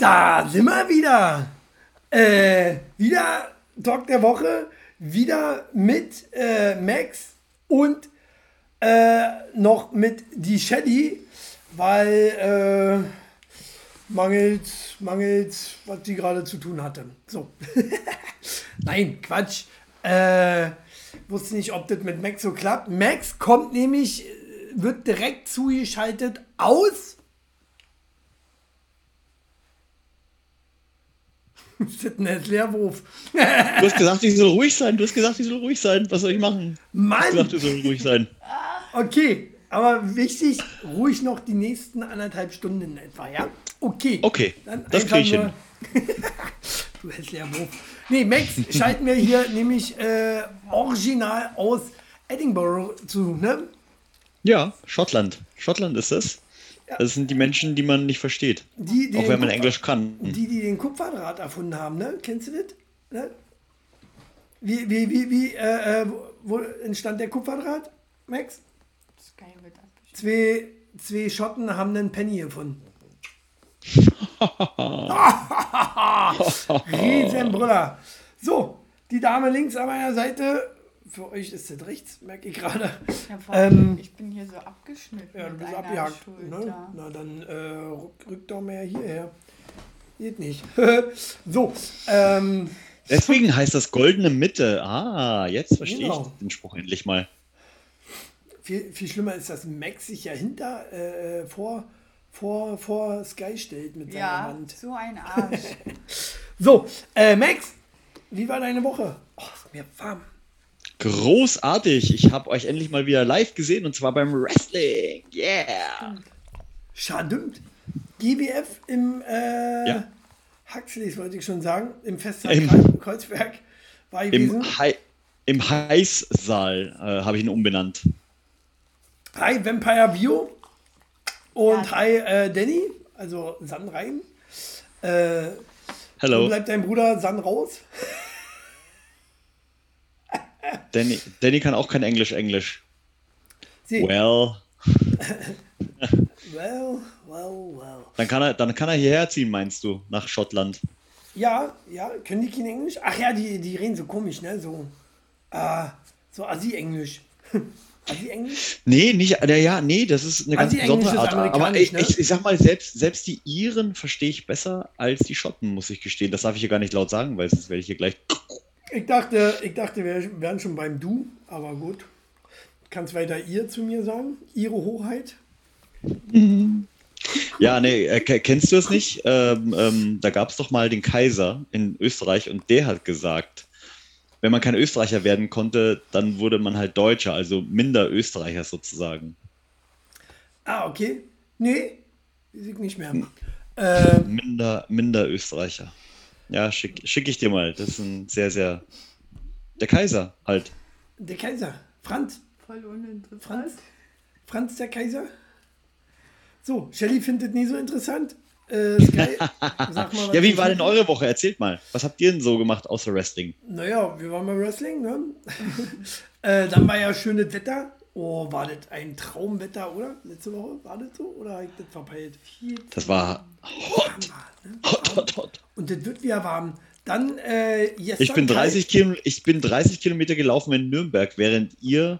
Da sind wir wieder. Äh, wieder Talk der Woche. Wieder mit äh, Max und äh, noch mit die Shelly, weil äh, mangelt, mangelt, was sie gerade zu tun hatte. So. Nein, Quatsch. Äh, wusste nicht, ob das mit Max so klappt. Max kommt nämlich, äh, wird direkt zugeschaltet aus. Jetzt Leerwurf? Du hast gesagt, ich soll ruhig sein. Du hast gesagt, ich soll ruhig sein. Was soll ich machen? Du hast Mann! gesagt, du soll ruhig sein. Okay, aber wichtig, ruhig noch die nächsten anderthalb Stunden etwa, ja? Okay. Okay, Dann das einfach krieg ich nur- du hässlicher Wurf. Nee, Max schalten wir hier nämlich äh, original aus Edinburgh zu, ne? Ja, Schottland. Schottland ist es. Das sind die Menschen, die man nicht versteht. Die, die Auch wenn man Kupfer- Englisch kann. Die, die den Kupferdraht erfunden haben, ne? Kennst du das? Ne? Wie, wie, wie, wie äh, äh, wo entstand der Kupferdraht, Max? Zwei, zwei Schotten haben einen Penny gefunden. Riesenbrüller. So, die Dame links an meiner Seite. Für euch ist das rechts, merke ich gerade. Ja, vor allem, ich bin hier so abgeschnitten. Ähm, Ja, du bist abgehakt. Ne? Na, dann äh, rück, rück doch mehr hierher. Geht nicht. so, ähm, Deswegen heißt das goldene Mitte. Ah, jetzt verstehe Genau. ich den Spruch endlich mal. viel, viel schlimmer ist, dass Max sich ja hinter, äh, vor, vor, vor Sky stellt mit seiner Ja, Wand. so ein Arsch. So, äh, Max, wie war deine Woche? Oh, ist mir warm. Großartig. Ich habe euch endlich mal wieder live gesehen und zwar beim Wrestling. Yeah. Schadümmt. GBF im äh, Ja. Huxleys, wollte ich schon sagen, im Festsaal Im- Kreuz- Kreuzberg war gewesen. Im, Hei im Heißsaal äh, habe ich ihn umbenannt. Hi Vampire Bio und Ja. hi äh, Danny, also San rein. Äh, wo Hallo. bleibt dein Bruder San raus? Danny, Danny kann auch kein Englisch Englisch. Sie, Well, well, well, well. dann kann er, dann kann er hierher ziehen, meinst du, nach Schottland. Ja, ja, können die kein Englisch? Ach ja, die, die reden so komisch, ne? So, äh, so Assi-Englisch. Assi-Englisch? Nee, nicht, äh, ja, nee, das ist eine ganz besondere Art. Aber ich, ne? ich, ich sag mal, selbst, selbst die Iren verstehe ich besser als die Schotten, muss ich gestehen. Das darf ich hier gar nicht laut sagen, weil sonst werde ich hier gleich. Ich dachte, ich dachte, wir wären schon beim Du, aber gut. Kannst weiter ihr zu mir sagen? Ihre Hoheit? Ja, nee, äh, ke- kennst du es nicht? Ähm, ähm, da gab es doch mal den Kaiser in Österreich und der hat gesagt, wenn man kein Österreicher werden konnte, dann wurde man halt Deutscher, also minder Österreicher sozusagen. Ah, okay. Nee, weiß ich nicht mehr. Äh, Minder, minder Österreicher. Ja, schicke schick ich dir mal. Das ist ein sehr, sehr. Der Kaiser halt. der Kaiser. Franz. Voll uninteressant. Franz? Franz der Kaiser? So, Shelly findet nie so interessant. Äh, Sky, sag mal, was Ja, wie war denn eure Woche? Erzählt mal. Was habt ihr denn so gemacht außer Wrestling? Naja, wir waren beim Wrestling, ne? äh, dann war ja schönes Wetter. Oh, war das ein Traumwetter, oder? Letzte Woche? War das so? Oder habe ich das verpeilt? Das war hot, ne? hot, hot, hot. Und das wird wieder warm. Dann, äh, Ich bin, kalt. 30 Kilo, ich bin 30 Kilometer gelaufen in Nürnberg, während ihr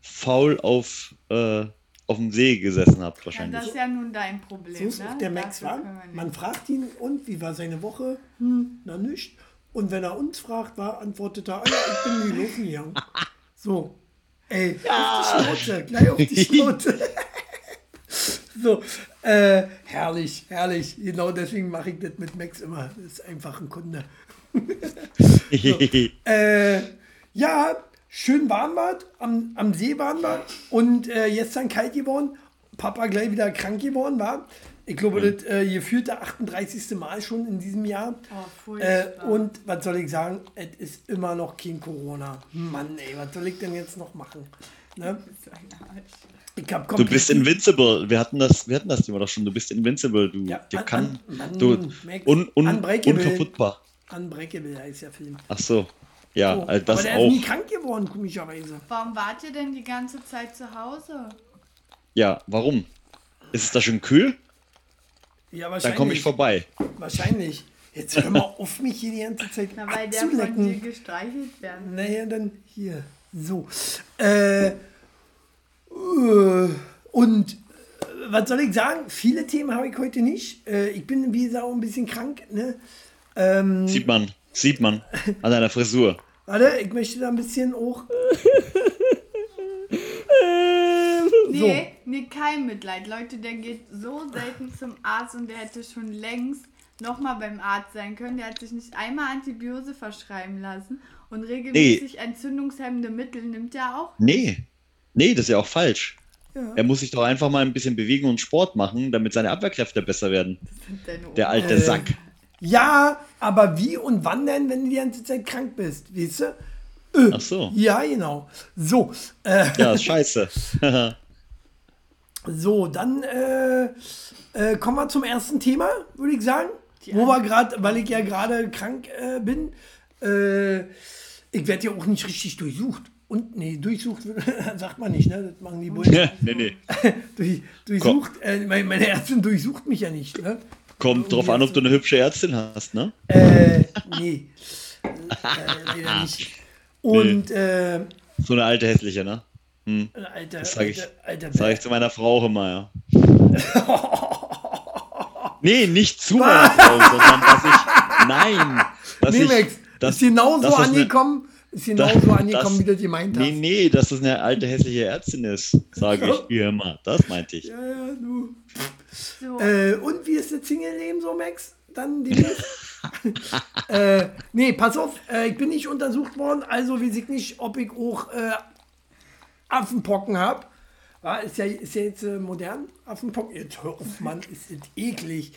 faul auf, äh, auf dem See gesessen habt, Ja, wahrscheinlich. das ist ja nun dein Problem. So ist ne? auch der Max, war. Man fragt ihn, und wie war seine Woche? Hm, na nicht. Und wenn er uns fragt, war, antwortet er, ah ja, ich bin gelaufen gegangen. So. Ey, auf die Schnauze, gleich auf die Schnauze. so, äh, herrlich, herrlich. Genau deswegen mache ich das mit Max immer. Das ist einfach ein Kunde. Äh, ja, schön warm war, am, am See waren wir und äh, gestern kalt geworden. Papa gleich wieder krank geworden war. Ich glaube, das äh, gefühlte 38. Mal schon in diesem Jahr. Oh, äh, und was soll ich sagen? Es ist immer noch kein Corona. Mann, ey, was soll ich denn jetzt noch machen? Ne? Du bist invincible. Wir hatten das, wir hatten das Thema doch schon. Du bist invincible. Du, Ja, dir an- kann, an- du, un, un, unbreakable. unverputtbar. Unbreakable heißt der Film. Ach so. Ja, So, also das aber der auch. ist nie krank geworden, komischerweise. Warum wart ihr denn die ganze Zeit zu Hause? Ja, warum? Ist es da schon kühl? Ja, Dann wahrscheinlich. komme ich vorbei. Wahrscheinlich. Jetzt hör mal auf, mich hier die ganze Zeit Na, weil der von dir gestreichelt werden. Naja, dann hier. So. Äh, äh, und äh, was soll ich sagen? Viele Themen habe ich heute nicht. Äh, ich bin, wie gesagt, auch ein bisschen krank. Ne? Ähm, Sieht man, sieht man an deiner Frisur. warte, ich möchte da ein bisschen auch. Nee, nee, kein Mitleid. Leute, der geht so selten zum Arzt und der hätte schon längst nochmal beim Arzt sein können. Der hat sich nicht einmal Antibiose verschreiben lassen und regelmäßig entzündungshemmende Mittel nimmt er auch. Nee, nee, das ist ja auch falsch. Ja. Er muss sich doch einfach mal ein bisschen bewegen und Sport machen, damit seine Abwehrkräfte besser werden. Der alte Äh, Sack. Ja, aber wie und wann denn, wenn du die ganze Zeit krank bist? Weißt du? Ach so. Ja, genau. So, äh, Ja, ist scheiße. so dann äh, äh, kommen wir zum ersten Thema, würde ich sagen. Die Wo wir gerade, weil ich ja gerade krank äh, bin, äh, ich werde ja auch nicht richtig durchsucht. Und nee, durchsucht sagt man nicht, ne? Das machen die Bullen. nee, nee. Durch, durchsucht, äh, meine, meine Ärztin durchsucht mich ja nicht, ne? Kommt drauf an, ob du eine hübsche Ärztin hast, ne? Äh, nee. äh, nicht. Und äh, So eine alte hässliche, ne? Hm. alter, Das sag ich, alter, alter das sag ich zu meiner Frau auch immer, ja. Nee, nicht zu meiner Frau, sondern dass ich. Nein! Dass Nee, ich, Max, dass, ist genauso dass das eine- angekommen, ist genauso dass- angekommen, wie du das gemeint hast. Nee, nee, dass das eine alte hässliche Ärztin ist, sage ich hier immer. Das meinte ich. Ja, ja, du. So, Äh, und wie ist das Single-Leben so, Max? Dann demnächst? äh, nee, pass auf, äh, ich bin nicht untersucht worden, also weiß ich nicht, ob ich auch äh, Affenpocken habe. Ist ja, ist ja jetzt äh, modern, Affenpocken. Jetzt hör auf, Mann, ist das eklig.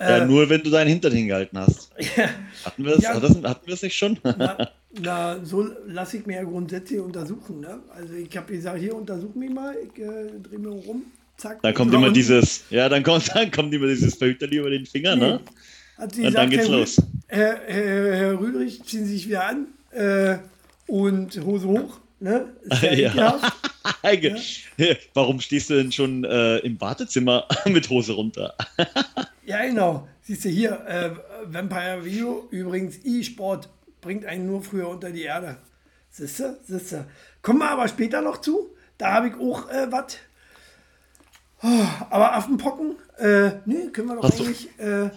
Ja, nur wenn du deinen Hintern hingehalten hast. Hatten wir das, Ja. hat das, hatten wir das nicht schon? Na, na so lasse ich mir ja grundsätzlich untersuchen. Ne? Also ich habe gesagt, hier untersuch mich mal, ich äh, drehe mir rum, zack. Dann kommt immer dieses, ja, dann kommt, dann kommt immer dieses Verhüterli über den Finger, ne? Hat sie Und dann geht's Herr, los. Herr, Herr, Herr Rüdrich, ziehen Sie sich wieder an äh, und Hose hoch. Ne? Ja, Ja. Warum stehst du denn schon äh, im Badezimmer mit Hose runter? ja, genau. Siehst du hier, äh, Vampire Video, übrigens E-Sport bringt einen nur früher unter die Erde. Siehst du, siehst du. Kommen wir aber später noch zu. Da habe ich auch äh, was. Oh, aber Affenpocken, äh, nee, können wir doch Hast eigentlich. Äh,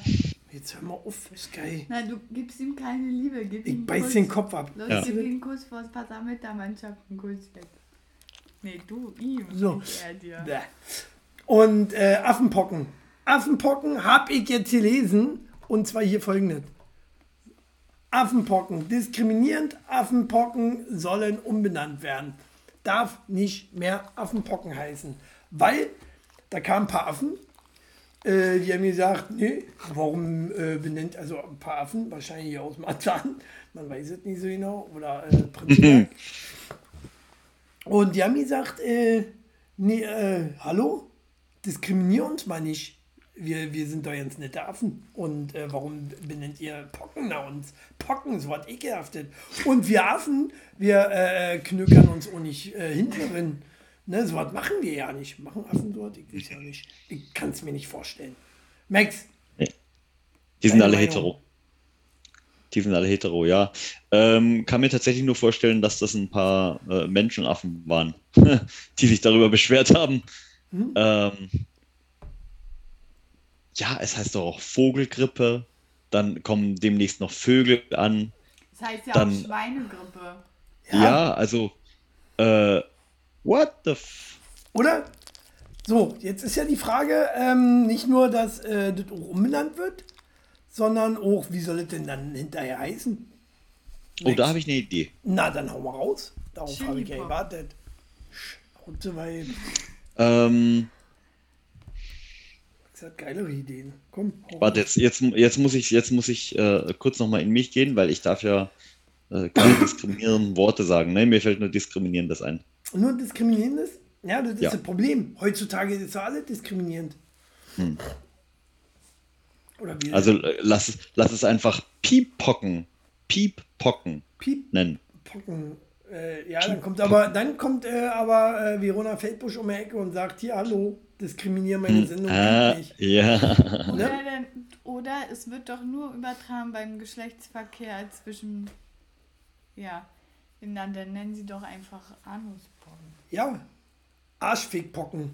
jetzt hör mal auf, ist geil. na, du gibst ihm keine Liebe. Gib Ich ihm beiß Kuss. den Kopf ab. Los, Ja. gib ihm einen Kuss vor Passamenta-Mannschaft. Einen Kuss jetzt. Nee, du, ihm. So. nicht er dir. Bäh. Und äh, Affenpocken. Affenpocken habe ich jetzt gelesen. Und zwar hier folgendes. Affenpocken. Diskriminierend. Affenpocken sollen umbenannt werden. Darf nicht mehr Affenpocken heißen. Weil da kamen ein paar Affen. Äh, die haben gesagt, nee, warum äh, benennt, also ein paar Affen, wahrscheinlich aus Marzahn, man weiß es nicht so genau, oder äh, Prinzberg. Und die haben gesagt, äh, nee, äh, hallo, diskriminier uns mal nicht. Wir, wir sind doch ganz nette Affen. Und äh, warum benennt ihr Pocken nach uns? Pocken, so was ekelhaftes. Und wir Affen, wir äh, knökern uns auch nicht äh, hinteren. Ne, so was machen wir ja nicht. Machen Affen so was? Ich weiß ja nicht. Ich kann es mir nicht vorstellen. Max, Die sind alle Meinung? hetero. Die sind alle hetero, ja. Ähm, kann mir tatsächlich nur vorstellen, dass das ein paar äh, Menschenaffen waren, die sich darüber beschwert haben. Mhm. Ähm, ja, es heißt doch auch Vogelgrippe. Dann kommen demnächst noch Vögel an. Das heißt ja Dann- auch Schweinegrippe. Ja, also, äh, what the f Oder? So, jetzt ist ja die Frage, ähm, nicht nur, dass äh, das auch umbenannt wird, sondern auch, wie soll es denn dann hinterher heißen? Oh, da habe ich eine Idee. Na, dann hau mal raus. Darauf habe ich ja gewartet. Gute weil Ähm, ich gesagt, geilere Ideen. Komm, hau warte, jetzt, jetzt, jetzt muss ich, jetzt muss ich äh, kurz nochmal in mich gehen, weil ich darf ja äh, keine diskriminierenden Worte sagen. Ne? Mir fällt nur diskriminierendes ein. Nur diskriminierendes? Ja, das ist Ja. das Problem. Heutzutage ist ja alles diskriminierend. Oder wie? Also äh, lass, es- lass es einfach Pieppocken, Pieppocken Piep. nennen. Pocken. Äh, ja, dann kommt aber, dann kommt äh, aber äh, Verona Feldbusch um die Ecke und sagt, hier, hallo, diskriminiere meine Sendung Ah, nicht. ja. Oder, denn, oder es wird doch nur übertragen beim Geschlechtsverkehr zwischen, ja, dann, dann nennen sie doch einfach Anusporn. Ja, Arschfickpocken.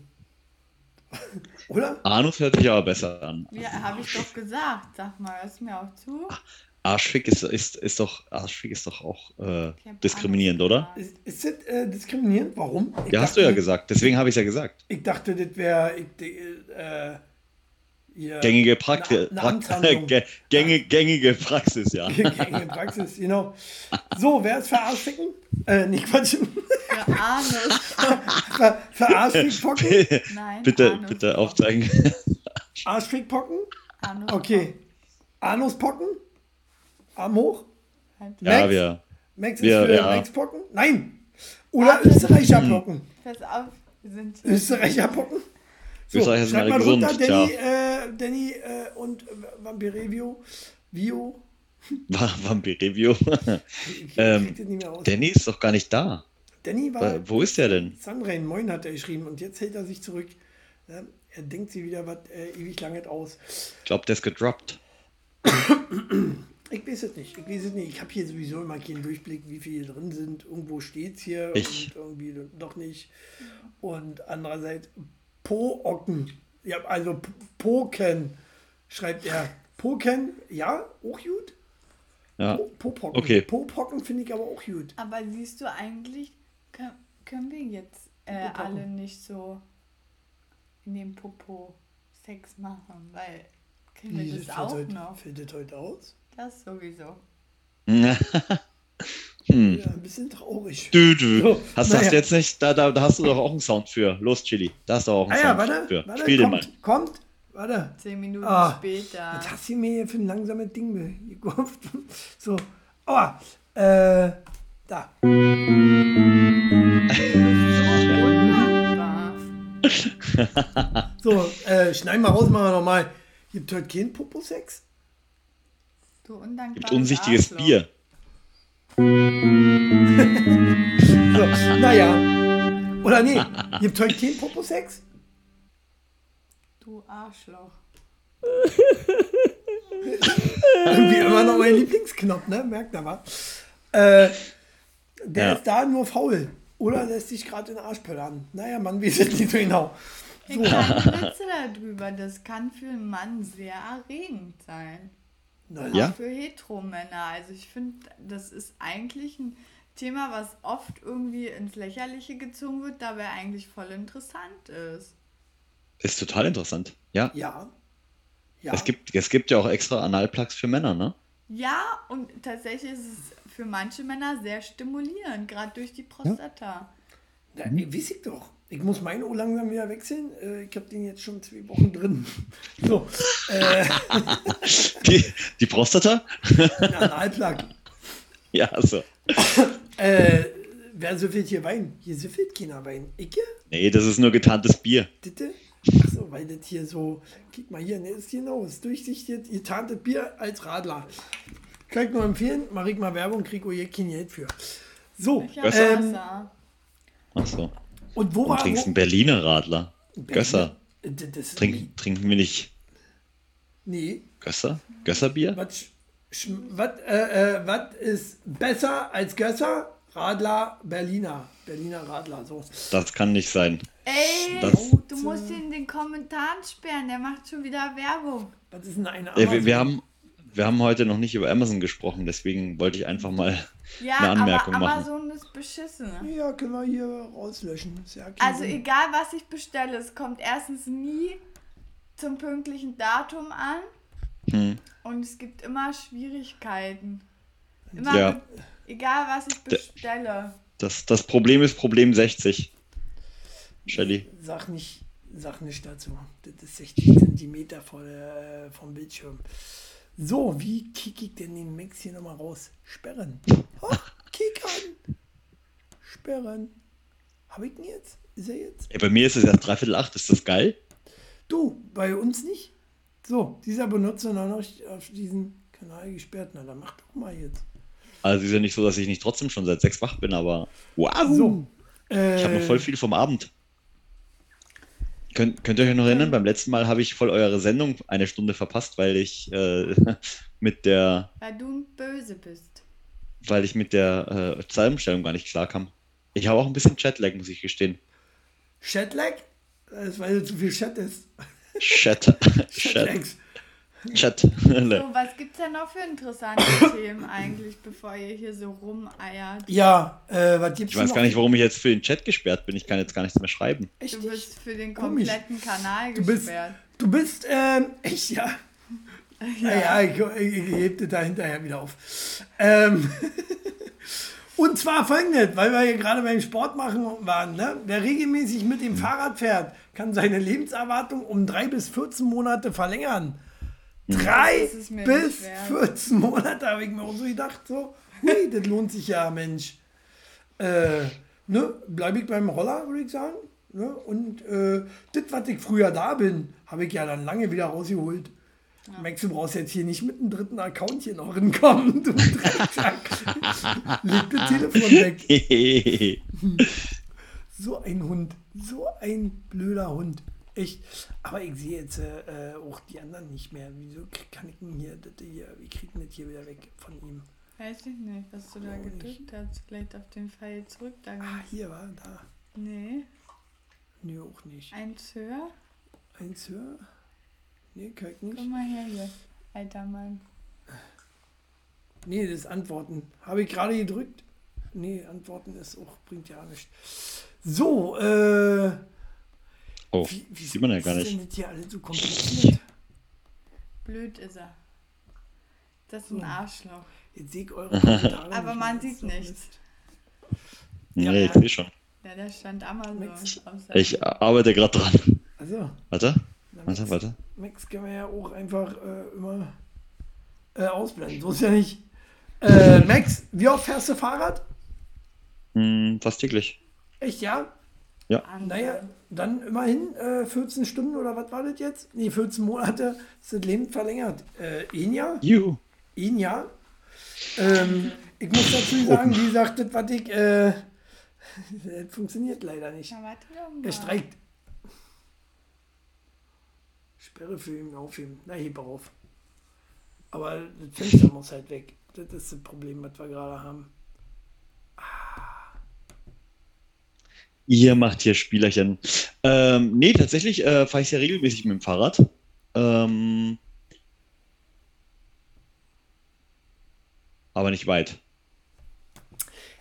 Oder? Anus hört sich aber besser an. Ja, habe ich doch gesagt. Sag mal, hörst du mir auch zu? Arschfick ist, ist, ist doch, Arschfick ist doch auch äh, diskriminierend, oder? Ist, ist das äh, diskriminierend? Warum? Ich Ja, hast du ja dachte- gesagt. Deswegen habe ich ja gesagt. Ich dachte, das wäre äh, Gängige Praxis. Eine- eine Amtshandlung. Gängige, gängige Praxis, ja. Gängige Praxis, genau. So, wer ist für Arschficken? Äh, nicht Quatsch. Für Anus. für, Arschfickpocken? Nein. bitte, Anus bitte aufzeigen. Arschfickpocken? Anus Okay. Anuspocken? Arm hoch? Halt. Ja, Max? wir. Max ist Wir- für ja. Maxpocken? Nein. Oder Österreicherpocken? Pass auf, wir sind Österreicherpocken? So, schreib alle mal gesund, runter, Danny, äh, Danny äh, und äh, Vampirevio. Vio. Ich Ähm. Danny ist doch gar nicht da. Danny war. Wa- Wo ist der denn? Sunrain, moin hat er geschrieben und jetzt hält er sich zurück. Er denkt sich wieder was äh, ewig lange aus. Ich glaube, der ist gedroppt. Ich weiß es nicht. Ich weiß es nicht. Ich habe hier sowieso immer keinen Durchblick, wie viele drin sind. Irgendwo steht es hier Ich. und irgendwie doch nicht. Und andererseits Po-Ocken. Ja, also Poken schreibt er. Poken, ja, auch gut. Ja. Po- Po-Pocken. Okay. Po-Pocken finde ich aber auch gut. Aber siehst du, eigentlich können, können wir jetzt äh, alle nicht so in dem Popo Sex machen, weil können wir das fällt auch heute, noch. Fällt das heute aus? Das sowieso. hm. Ja, ein bisschen traurig. Du, du. So, hast, naja. du jetzt nicht, da, da, da hast du doch auch einen Sound für. Los, Chili. Da hast du auch einen Ah ja, Sound warte, für. warte, Spiel den mal. kommt, kommt, warte. Zehn Minuten Ah, später. Was hast du mir hier für ein langsames Ding gekauft? So, aua, äh, da. Undankbar. So, äh, schneiden wir raus, machen wir nochmal. Gibt heute keinen Popo-Sex? Du undankbares Gibt unsichtiges Arschloch. Bier. So, naja. Oder nee, gibt heute keinen Popo-Sex? Du Arschloch. Irgendwie immer noch mein Lieblingsknopf, ne? Merkt ihr was? Äh, der Ja. ist da nur faul. Oder lässt sich gerade in den Arsch pöllern. Naja, man weiß es nicht so genau. Ich keine Witze darüber. Das kann für einen Mann sehr erregend sein. Na, Ja. Auch für Heteromänner. Also ich finde, das ist eigentlich ein Thema, was oft irgendwie ins Lächerliche gezogen wird, dabei eigentlich voll interessant ist. Ist total interessant. Ja. Ja. Ja. Es, gibt, es gibt ja auch extra Analplugs für Männer, ne? Ja, und tatsächlich ist es für manche Männer sehr stimulierend, gerade durch die Prostata. Ja, ich weiß ich doch. Ich muss meinen Ohr langsam wieder wechseln. Äh, ich habe den jetzt schon zwei Wochen drin. So, äh, Die, die Prostata? Analplug. Ja, so. Äh, wer süffelt hier Wein? Hier süffelt keiner Wein. Ich? Nee, das ist nur getarntes Bier. Bitte? Achso, weil das hier so. Guck mal hier, ne, ist genau. Ist durchsichtig. Ihr tarntes Bier als Radler. Kann ich nur empfehlen. Mach ich mal Werbung, krieg hier kein Geld für. So, Ich ähm, Wasser. Ach so. Und wo Du war. trinkst Wo, einen Berliner Radler. Gösser. Äh, Das, Trink, trinken wir nicht Nee. Gösser? Gösserbier? Was sch- was, äh, äh, was ist besser als Gösser? Radler, Berliner. Berliner Radler, so. Das kann nicht sein. Ey, Das- du musst ihn in den Kommentaren sperren, der macht schon wieder Werbung. Was ist denn eine Äh, wir, Amazon? wir, haben, wir haben heute noch nicht über Amazon gesprochen, deswegen wollte ich einfach mal Ja, eine Anmerkung aber machen. Amazon ist beschissen. Ja, können wir hier rauslöschen. Also Sinn. egal, was ich bestelle, es kommt erstens nie zum pünktlichen Datum an Hm. und es gibt immer Schwierigkeiten. Immer Ja. mit, egal, was ich bestelle. Das, das Problem ist Problem 60. Shelly. Sag nicht, sag nicht dazu. Das ist 60 Zentimeter vor der, äh, vom Bildschirm. So, wie kick ich denn den Max hier nochmal raus? Sperren. Oh, kick an. Sperren. Hab ich ihn jetzt? Ist er jetzt? Ey, bei mir ist es erst dreiviertel acht. Ist das geil? Du, bei uns nicht? So, dieser Benutzer noch nicht auf diesen Kanal gesperrt. Na, dann mach doch mal jetzt. Also ist ja nicht so, dass ich nicht trotzdem schon seit sechs wach bin, aber wow. So. Ich habe noch Äh, voll viel vom Abend. Könnt Könnt, ihr euch noch erinnern, beim letzten Mal habe ich voll eure Sendung eine Stunde verpasst, weil ich äh, mit der, Weil du böse bist. weil ich mit der äh, Zeitumstellung gar nicht klarkam. Ich habe auch ein bisschen Chatlag, muss ich gestehen. Chatlag? Das ist, weil du zu viel Chat ist. Chat. Chat. Chatlags. Chat. So, was gibt's denn noch für interessante Themen eigentlich, bevor ihr hier so rumeiert? Ja, äh, was gibt's Ich weiß noch? gar nicht, warum ich jetzt für den Chat gesperrt bin. Ich kann jetzt gar nichts mehr schreiben. Echt Du bist für den Komisch. kompletten Kanal Du bist, gesperrt. du bist, ähm, echt, ja. Naja, ich, ich, ich hebe das da hinterher wieder auf. Ähm, und zwar folgendes, weil wir hier gerade beim Sport machen waren. Ne? Wer regelmäßig mit dem Fahrrad fährt, kann seine Lebenserwartung um drei bis 14 Monate verlängern. Drei bis nicht wert. 14 Monate, habe ich mir auch so gedacht. So, hui, das lohnt sich ja, Mensch. Äh, ne, bleibe ich beim Roller, würde ich sagen. Ne? Und äh, das, was ich früher da bin, habe ich ja dann lange wieder rausgeholt. Max, du brauchst jetzt hier nicht mit einem dritten Account hier noch hinkommen, du Drecksack. Leg das Telefon weg. So ein Hund, so ein blöder Hund. Echt. Aber ich sehe jetzt äh, auch die anderen nicht mehr. Wieso kann ich denn hier, das hier, wie kriegt man das hier wieder weg von ihm? Weiß ich nicht, was du da Oh, gedrückt hast. Vielleicht auf den Pfeil zurück. Da Ah, hier war da. nee, Nee, auch nicht. eins höher. Eins höher? Nee, kann ich nicht. Komm mal her hier, alter Mann. Nee, das ist Antworten. Habe ich gerade gedrückt? Nee, Antworten ist auch, bringt ja nichts. So, äh. Oh, wie, wie sieht man ja gar nicht. denn hier alles so kompliziert? Blöd ist er. Das ist ein Arschloch. Jetzt sehe ich eure Kommentare. Aber nicht man sieht So nichts. Mist. Nee, ich sehe schon. Ja, da stand Amazon. Ich arbeite gerade dran. Also, Warte, na, warte, Max, warte. Max können wir ja auch einfach äh, immer äh, ausblenden. So ist ja nicht. Äh, Max, wie oft fährst du Fahrrad? Hm, fast täglich. Echt, ja? Wahnsinn. Naja, dann immerhin äh, 14 Stunden oder was war das jetzt? Nee, 14 Monate ist das Leben verlängert. Äh, ein Jahr? Juhu. Ein Jahr. Ähm, ich muss dazu sagen, wie gesagt, das, was ich, äh, das funktioniert leider nicht. Na, warte doch mal. Er streikt. Sperre für ihn aufheben. Na, heb auf. Aber das Fenster muss halt weg. Das ist das Problem, was wir gerade haben. Ihr macht hier Spielerchen. Ähm, nee, tatsächlich äh, fahre ich sehr regelmäßig mit dem Fahrrad. Ähm, aber nicht weit.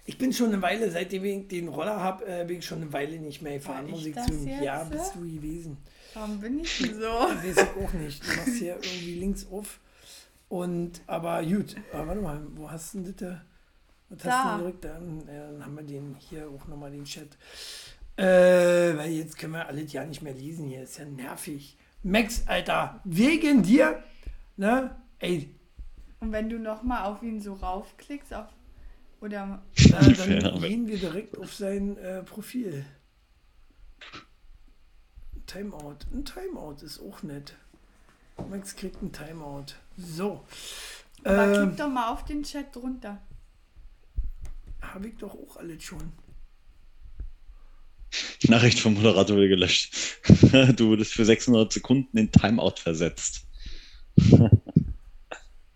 Ich bin schon eine Weile, seitdem ich den Roller habe, äh, bin ich schon eine Weile nicht mehr gefahren, muss ich das jetzt? Ja, bist du gewesen. Warum bin ich denn so? Weiß ich auch nicht. Du machst hier irgendwie links auf. Und, aber gut, aber warte mal, wo hast du denn das denn gedrückt? Dann, dann haben wir den hier auch nochmal den Chat. Äh, weil jetzt können wir alles ja nicht mehr lesen hier. Ist ja nervig. Max, Alter, wegen dir, ne? Ey, Und wenn du nochmal auf ihn so raufklickst, auf. Oder. äh, dann gehen wir direkt auf sein äh, Profil. Timeout. Ein Timeout ist auch nett. Max kriegt ein Timeout. So. Aber Ähm, klick doch mal auf den Chat drunter. Habe ich doch auch alles schon. Nachricht vom Moderator wurde gelöscht. du wurdest für 600 Sekunden in Timeout versetzt.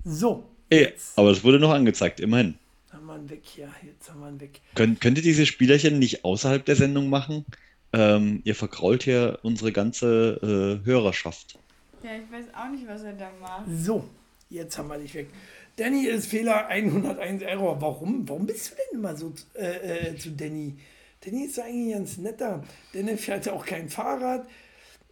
So, Ey, aber es wurde noch angezeigt, immerhin. haben wir ihn weg hier. Jetzt haben wir ihn weg. Könnt, könnt ihr diese Spielerchen nicht außerhalb der Sendung machen? Ähm, ihr vergrault hier unsere ganze äh, Hörerschaft. Ja, ich weiß auch nicht, was er da macht. So, jetzt haben wir dich weg. Danny ist Fehler 101 Error. Warum? Warum bist du denn immer so äh, äh, zu Danny? Danny ist eigentlich ganz netter. Danny fährt ja auch kein Fahrrad,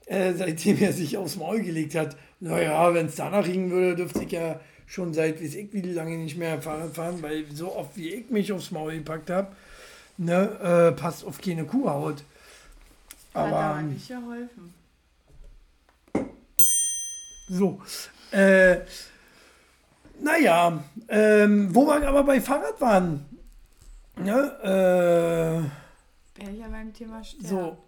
äh, seitdem er sich aufs Maul gelegt hat. Naja, wenn es danach liegen würde, dürfte ich ja schon seit weiß ich wie lange nicht mehr Fahrrad fahren, weil so oft wie ich mich aufs Maul gepackt habe, ne, äh, passt auf keine Kuhhaut. Hat Aber aber nicht geholfen. So. Äh, naja, ähm, wo wir aber bei Fahrrad waren. Ne, äh, Wäre ja beim Thema Sterben. so.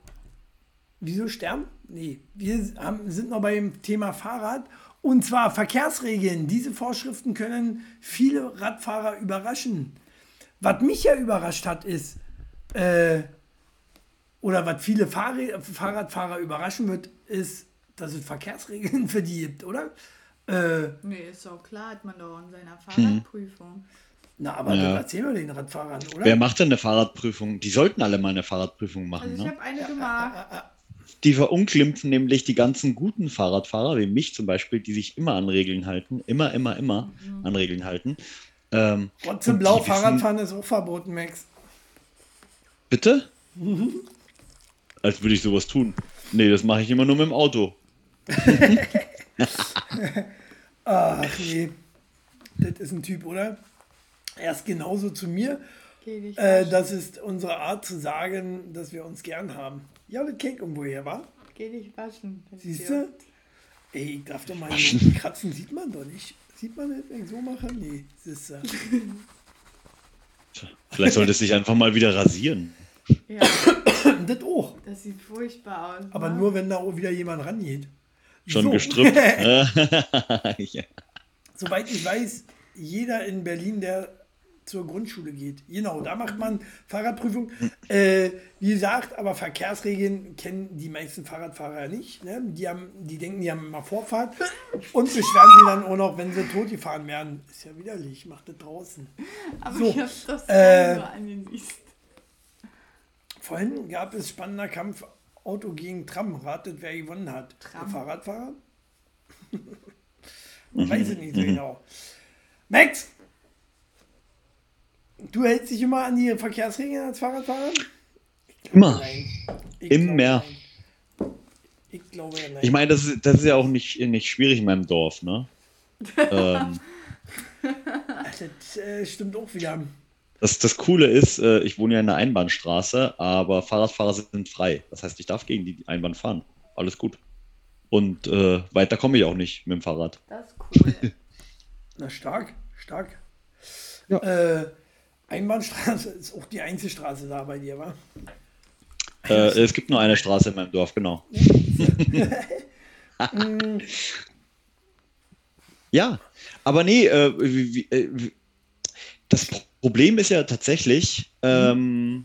Wieso sterben? Nee, wir haben, sind noch beim Thema Fahrrad. Und zwar Verkehrsregeln. Diese Vorschriften können viele Radfahrer überraschen. Was mich ja überrascht hat, ist, äh, oder was viele Fahr Fahrradfahrer überraschen wird, ist, dass es Verkehrsregeln für die gibt, oder? Äh, Nee, ist doch klar, hat man doch in seiner Fahrradprüfung. na, aber Ja. das erzählen wir den Radfahrern, oder? Wer macht denn eine Fahrradprüfung? Die sollten alle mal eine Fahrradprüfung machen. Also ich ne? habe eine gemacht. Die verunglimpfen nämlich die ganzen guten Fahrradfahrer, wie mich zum Beispiel, die sich immer an Regeln halten, immer, immer, immer an Regeln halten. Ähm, Trotzdem blau Fahrradfahren ist auch verboten, Max. Bitte? Als würde ich sowas tun. Nee, das mache ich immer nur mit dem Auto. Ach nee, das ist ein Typ, oder? Er ist genauso zu mir. Geh dich Äh, waschen. das ist unsere Art zu sagen, dass wir uns gern haben. Ja, das Cake irgendwo her, wa? Geh dich waschen. Siehst du? Ey, ich darf doch mal hier kratzen, sieht man doch nicht. Sieht man das, wenn ich so mache? Nee, siehst du. Vielleicht sollte es sich einfach mal wieder rasieren. Ja, Das auch. das sieht furchtbar aus. Aber ne? nur, wenn da auch wieder jemand rangeht. Schon So. gestrüppt. ja. Soweit ich weiß, jeder in Berlin, der zur Grundschule geht. Genau, da macht man Fahrradprüfung. Äh, wie gesagt, aber Verkehrsregeln kennen die meisten Fahrradfahrer ja nicht. Ne? Die, haben, die denken, die haben immer Vorfahrt und beschweren sie dann auch noch, wenn sie tot gefahren werden. Ist ja widerlich, macht das draußen. Aber so, ich hab's doch äh, so angenießt. Vorhin gab es spannender Kampf Auto gegen Tram. Ratet, wer gewonnen hat. Tram. Der Fahrradfahrer? Weiß ich nicht so genau. Max! Du hältst dich immer an die Verkehrsregeln als Fahrradfahrer? Immer. Immer. Ich glaube ja nein. Ich meine, das ist, das ist ja auch nicht, nicht schwierig in meinem Dorf, ne? ähm, das äh, stimmt auch wieder. Das, das Coole ist, äh, ich wohne ja in einer Einbahnstraße, aber Fahrradfahrer sind frei. Das heißt, ich darf gegen die Einbahn fahren. Alles gut. Und äh, weiter komme ich auch nicht mit dem Fahrrad. Das ist cool. Na, stark, stark. Ja. Äh, Einbahnstraße ist auch die einzige Straße da bei dir, wa? Äh, es gibt nur eine Straße in meinem Dorf, genau. ja, aber nee, äh, wie, wie, äh, wie- das Problem ist ja tatsächlich ähm,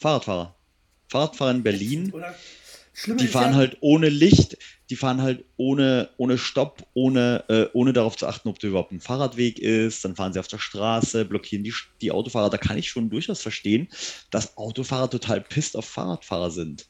Fahrradfahrer. Fahrradfahrer in Berlin, die fahren ja, halt ohne Licht, die fahren halt ohne, ohne Stopp, ohne, äh, ohne darauf zu achten, ob da überhaupt ein Fahrradweg ist. Dann fahren sie auf der Straße, blockieren die, die Autofahrer. Da kann ich schon durchaus verstehen, dass Autofahrer total pisst auf Fahrradfahrer sind.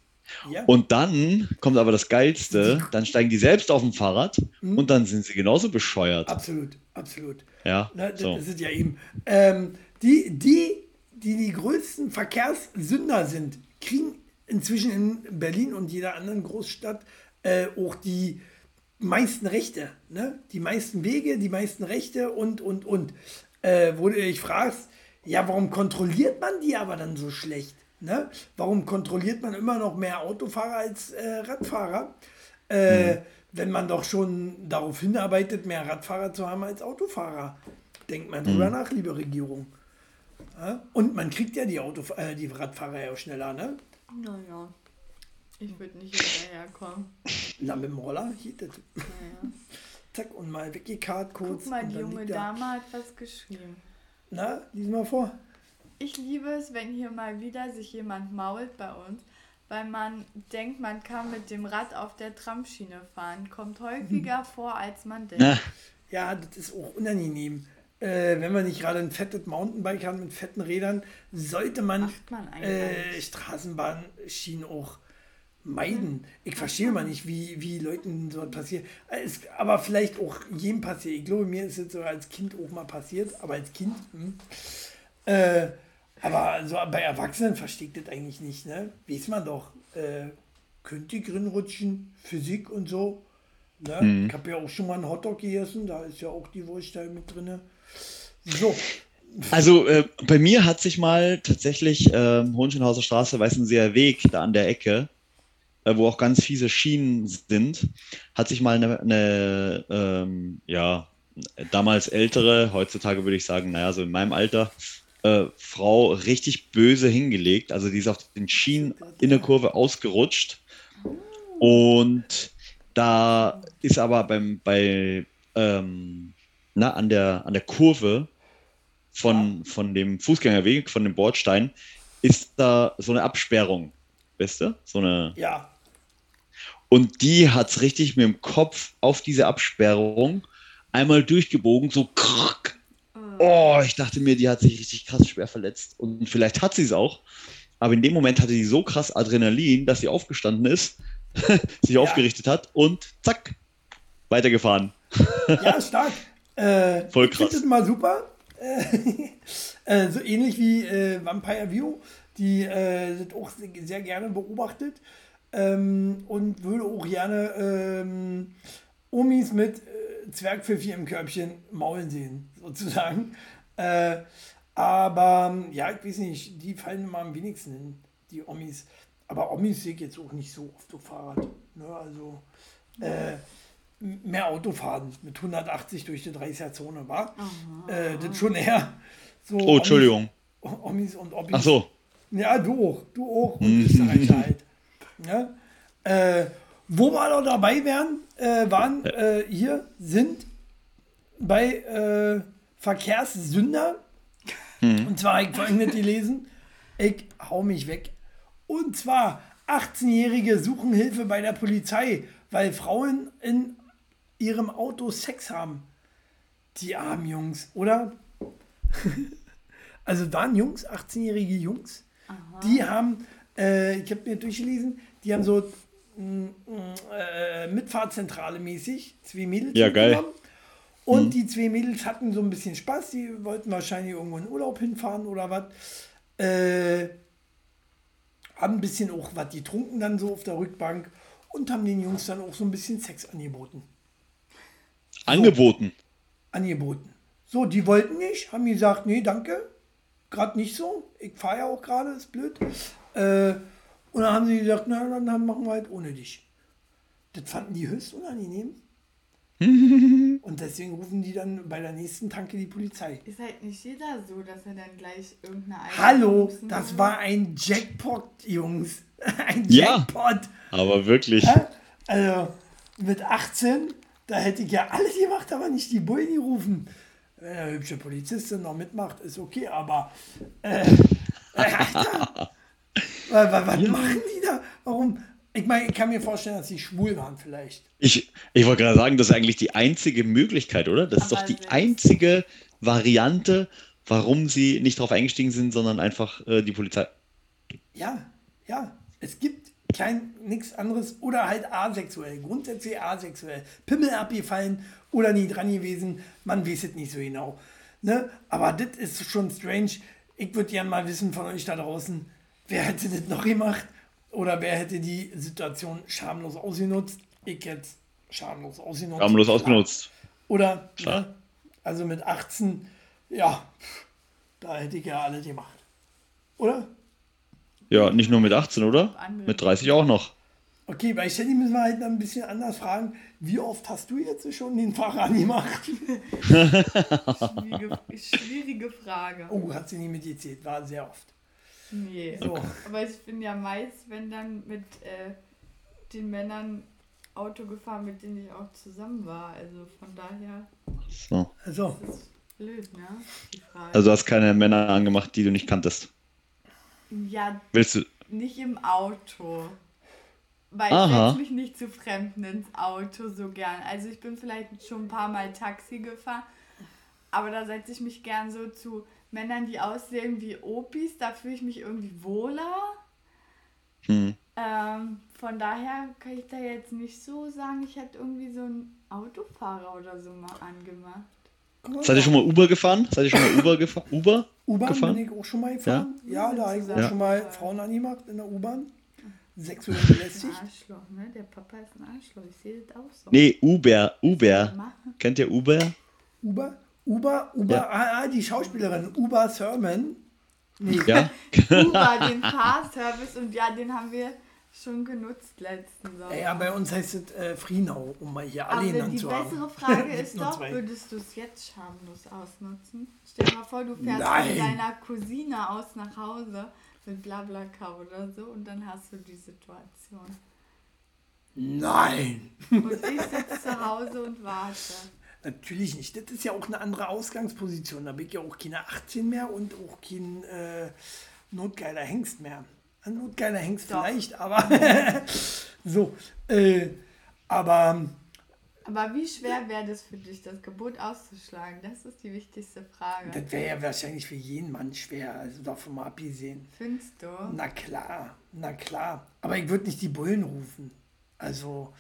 Ja. Und dann kommt aber das Geilste, dann steigen die selbst auf dem Fahrrad Mhm. und dann sind sie genauso bescheuert. Absolut, absolut. Ja, das so. ist es ja eben. Ähm, die, die, die die größten Verkehrssünder sind, kriegen inzwischen in Berlin und jeder anderen Großstadt äh, auch die meisten Rechte. Ne? Die meisten Wege, die meisten Rechte und, und, und. Äh, wo du dich fragst, ja, warum kontrolliert man die aber dann so schlecht? Ne? Warum kontrolliert man immer noch mehr Autofahrer als äh, Radfahrer? Äh, Wenn man doch schon darauf hinarbeitet, mehr Radfahrer zu haben als Autofahrer. Denkt man drüber nach, liebe Regierung. Ja? Und man kriegt ja die, Auto, äh, die Radfahrer ja auch schneller, ne? naja. Ich würde nicht hinterherkommen. Na, mit dem Roller, hier, das, Naja. zack, und mal weggekarrt kurz. Guck mal, die junge. Dame hat was geschrieben. Na, lies mal vor. Ich liebe es, wenn hier mal wieder sich jemand mault bei uns, weil man denkt, man kann mit dem Rad auf der Tramschiene fahren. Kommt häufiger vor, als man denkt. Ja, das ist auch unangenehm. Äh, wenn man nicht gerade ein fettes Mountainbike hat mit fetten Rädern, sollte man, man äh. Straßenbahnschienen auch meiden. Ich verstehe mal nicht, wie, wie Leuten so passiert. Äh, Es, aber vielleicht auch jedem passiert. Ich glaube, mir ist es sogar als Kind auch mal passiert, aber als Kind. Hm. Äh, aber so bei Erwachsenen versteht das eigentlich nicht, ne? Weiß man doch. Äh, könnt ihr drin rutschen, Physik und so. Ne? Ich habe ja auch schon mal einen Hotdog gegessen, da ist ja auch die Wurst da mit drin. So, Also äh, bei mir hat sich mal tatsächlich ähm, Hohenschönhauser Straße, Weißenseer Weg, da an der Ecke, äh, wo auch ganz fiese Schienen sind, hat sich mal eine, eine ähm, ja, damals ältere, heutzutage würde ich sagen, naja, so in meinem Alter, äh, Frau richtig böse hingelegt. Also die ist auf den Schienen in der Kurve ausgerutscht. Und da ist aber beim, bei, ähm, na, an der, an der Kurve von, von dem Fußgängerweg, von dem Bordstein, ist da so eine Absperrung. Weißt du? So eine. Ja. Und die hat's richtig mit dem Kopf auf diese Absperrung einmal durchgebogen, so krrk. Oh, ich dachte mir, die hat sich richtig krass schwer verletzt. Und vielleicht hat sie es auch. Aber in dem Moment hatte sie so krass Adrenalin, dass sie aufgestanden ist, sich aufgerichtet hat und zack, weitergefahren. Ja, stark. Äh, Voll ich krass. das mal super. Äh, äh, so ähnlich wie äh, Vampire View, die äh, das auch sehr- sehr gerne beobachtet ähm, und würde auch gerne ähm, Omis mit äh, Zwergpfiffi im Körbchen maulen sehen, sozusagen. Äh, aber ja, ich weiß nicht, die fallen immer am wenigsten hin, die Omis. Aber Omis sehe ich jetzt auch nicht so oft auf Fahrrad. Ne? Also äh, mehr Autofahren mit 180 durch die 30er-Zone war. Äh, das schon eher so. Oh, Entschuldigung. Omis, Omis und Oppis. Ach so. Ja, du auch. Du auch. Und Österreicher halt. Ja? Äh, wo wir noch dabei wären, äh, waren äh, hier, sind bei äh, Verkehrssünder. Und zwar, ich folgendes gelesen. Ich hau mich weg. Und zwar, 18-Jährige suchen Hilfe bei der Polizei, weil Frauen in ihrem Auto Sex haben. Die armen Jungs, oder? also waren Jungs, 18-jährige Jungs, die haben, äh, ich habe mir durchgelesen, die haben so mh, äh, Mitfahrzentrale mäßig, zwei Mädels Ja, geil. mitgenommen. Und die zwei Mädels hatten so ein bisschen Spaß, die wollten wahrscheinlich irgendwo in Urlaub hinfahren oder was. Äh, haben ein bisschen auch was getrunken dann so auf der Rückbank und haben den Jungs dann auch so ein bisschen Sex angeboten. Angeboten. Angeboten. So, die wollten nicht, haben gesagt, nee, danke, gerade nicht so. Ich fahre ja auch gerade, ist blöd. Äh, und dann haben sie gesagt, na, dann machen wir halt ohne dich. Das fanden die höchst unangenehm. und deswegen rufen die dann bei der nächsten Tanke die Polizei. Ist halt nicht jeder so, dass er dann gleich irgendeine Eile Hallo, das war ein Jackpot, Jungs. Ein Ja. Jackpot. Aber wirklich. Hä? Also mit 18, da hätte ich ja alles gemacht, aber nicht die Bullen gerufen. Wenn eine hübsche Polizistin noch mitmacht, ist okay, aber äh, Alter, was, was, was machen die da? Warum? Ich meine, ich kann mir vorstellen, dass sie schwul waren vielleicht. Ich, ich wollte gerade sagen, das ist eigentlich die einzige Möglichkeit, oder? Das ist Aber doch die selbst- einzige Variante, warum sie nicht darauf eingestiegen sind, sondern einfach äh, die Polizei. Ja, ja. Es gibt kein nichts anderes oder halt asexuell, grundsätzlich asexuell. Pimmel abgefallen oder nie dran gewesen, man weiß es nicht so genau. Ne? Aber das ist schon strange. Ich würde gerne mal wissen von euch da draußen, wer hätte das noch gemacht oder wer hätte die Situation schamlos ausgenutzt. Ich hätte es schamlos ausgenutzt. Klar. ausgenutzt. Oder, ne? also mit 18, ja, da hätte ich ja alles gemacht. Oder? Ja, nicht nur mit 18, oder? Mit 30 auch noch. Okay, bei Shelly müssen wir halt ein bisschen anders fragen. Wie oft hast du jetzt schon den Fahrer gemacht? Schwierige, schwierige Frage. Oh, hat sie nie mitgezählt, war sehr oft. Nee. So. Aber ich bin ja meist, wenn dann mit äh, den Männern Auto gefahren, mit denen ich auch zusammen war. Also von daher So. Also, blöd, ne? Also hast keine Männer angemacht, die du nicht kanntest. ja, Willst du. nicht im Auto. Weil Aha. ich setze mich nicht zu Fremden ins Auto so gern. Also ich bin vielleicht schon ein paar Mal Taxi gefahren, aber da setze ich mich gern so zu Männern, die aussehen wie Opis. Da fühle ich mich irgendwie wohler. Hm. Ähm, von daher kann ich da jetzt nicht so sagen, ich hätte irgendwie so einen Autofahrer oder so mal angemacht. mal, Seid ihr schon mal Uber gefahren? Seid ihr schon mal Uber gefahren? Uber? U-Bahn gefahren? bin ich auch schon mal gefahren. Ja, da habe ich auch Ja. schon mal Frauen angemacht in der U-Bahn. Sexuell belästigt. Arschloch, ne? Der Papa ist ein Arschloch. Ich sehe das auch so. Nee, Uber. Uber. Kennt ihr Uber? Uber, Uber, Uber, Ja. ah, ah, die Schauspielerin, Uber Thurman. Nee, Uber, Ja? den Fahrservice und ja, den haben wir schon genutzt letzten Sommer. ja, bei uns heißt es äh, Frienau, um mal hier alle Aber die zu bessere haben. Frage ist doch, zwei. würdest du es jetzt schamlos ausnutzen? Stell dir mal vor, du fährst Nein. mit deiner Cousine aus nach Hause mit Blablacar oder so und dann hast du die Situation. Nein, Und ich sitze zu Hause und warte. Natürlich nicht. Das ist ja auch eine andere Ausgangsposition. Da bin ich ja auch keine 18 mehr und auch kein, äh, notgeiler Hengst mehr. Ein notgeiler Hengst Doch. vielleicht, aber so. Äh, aber. Aber wie schwer wäre das für dich, das Gebot auszuschlagen? Das ist die wichtigste Frage. Das wäre ja wahrscheinlich für jeden Mann schwer, also davon mal abgesehen. Findest du? Na klar, na klar. Aber ich würde nicht die Bullen rufen. Also,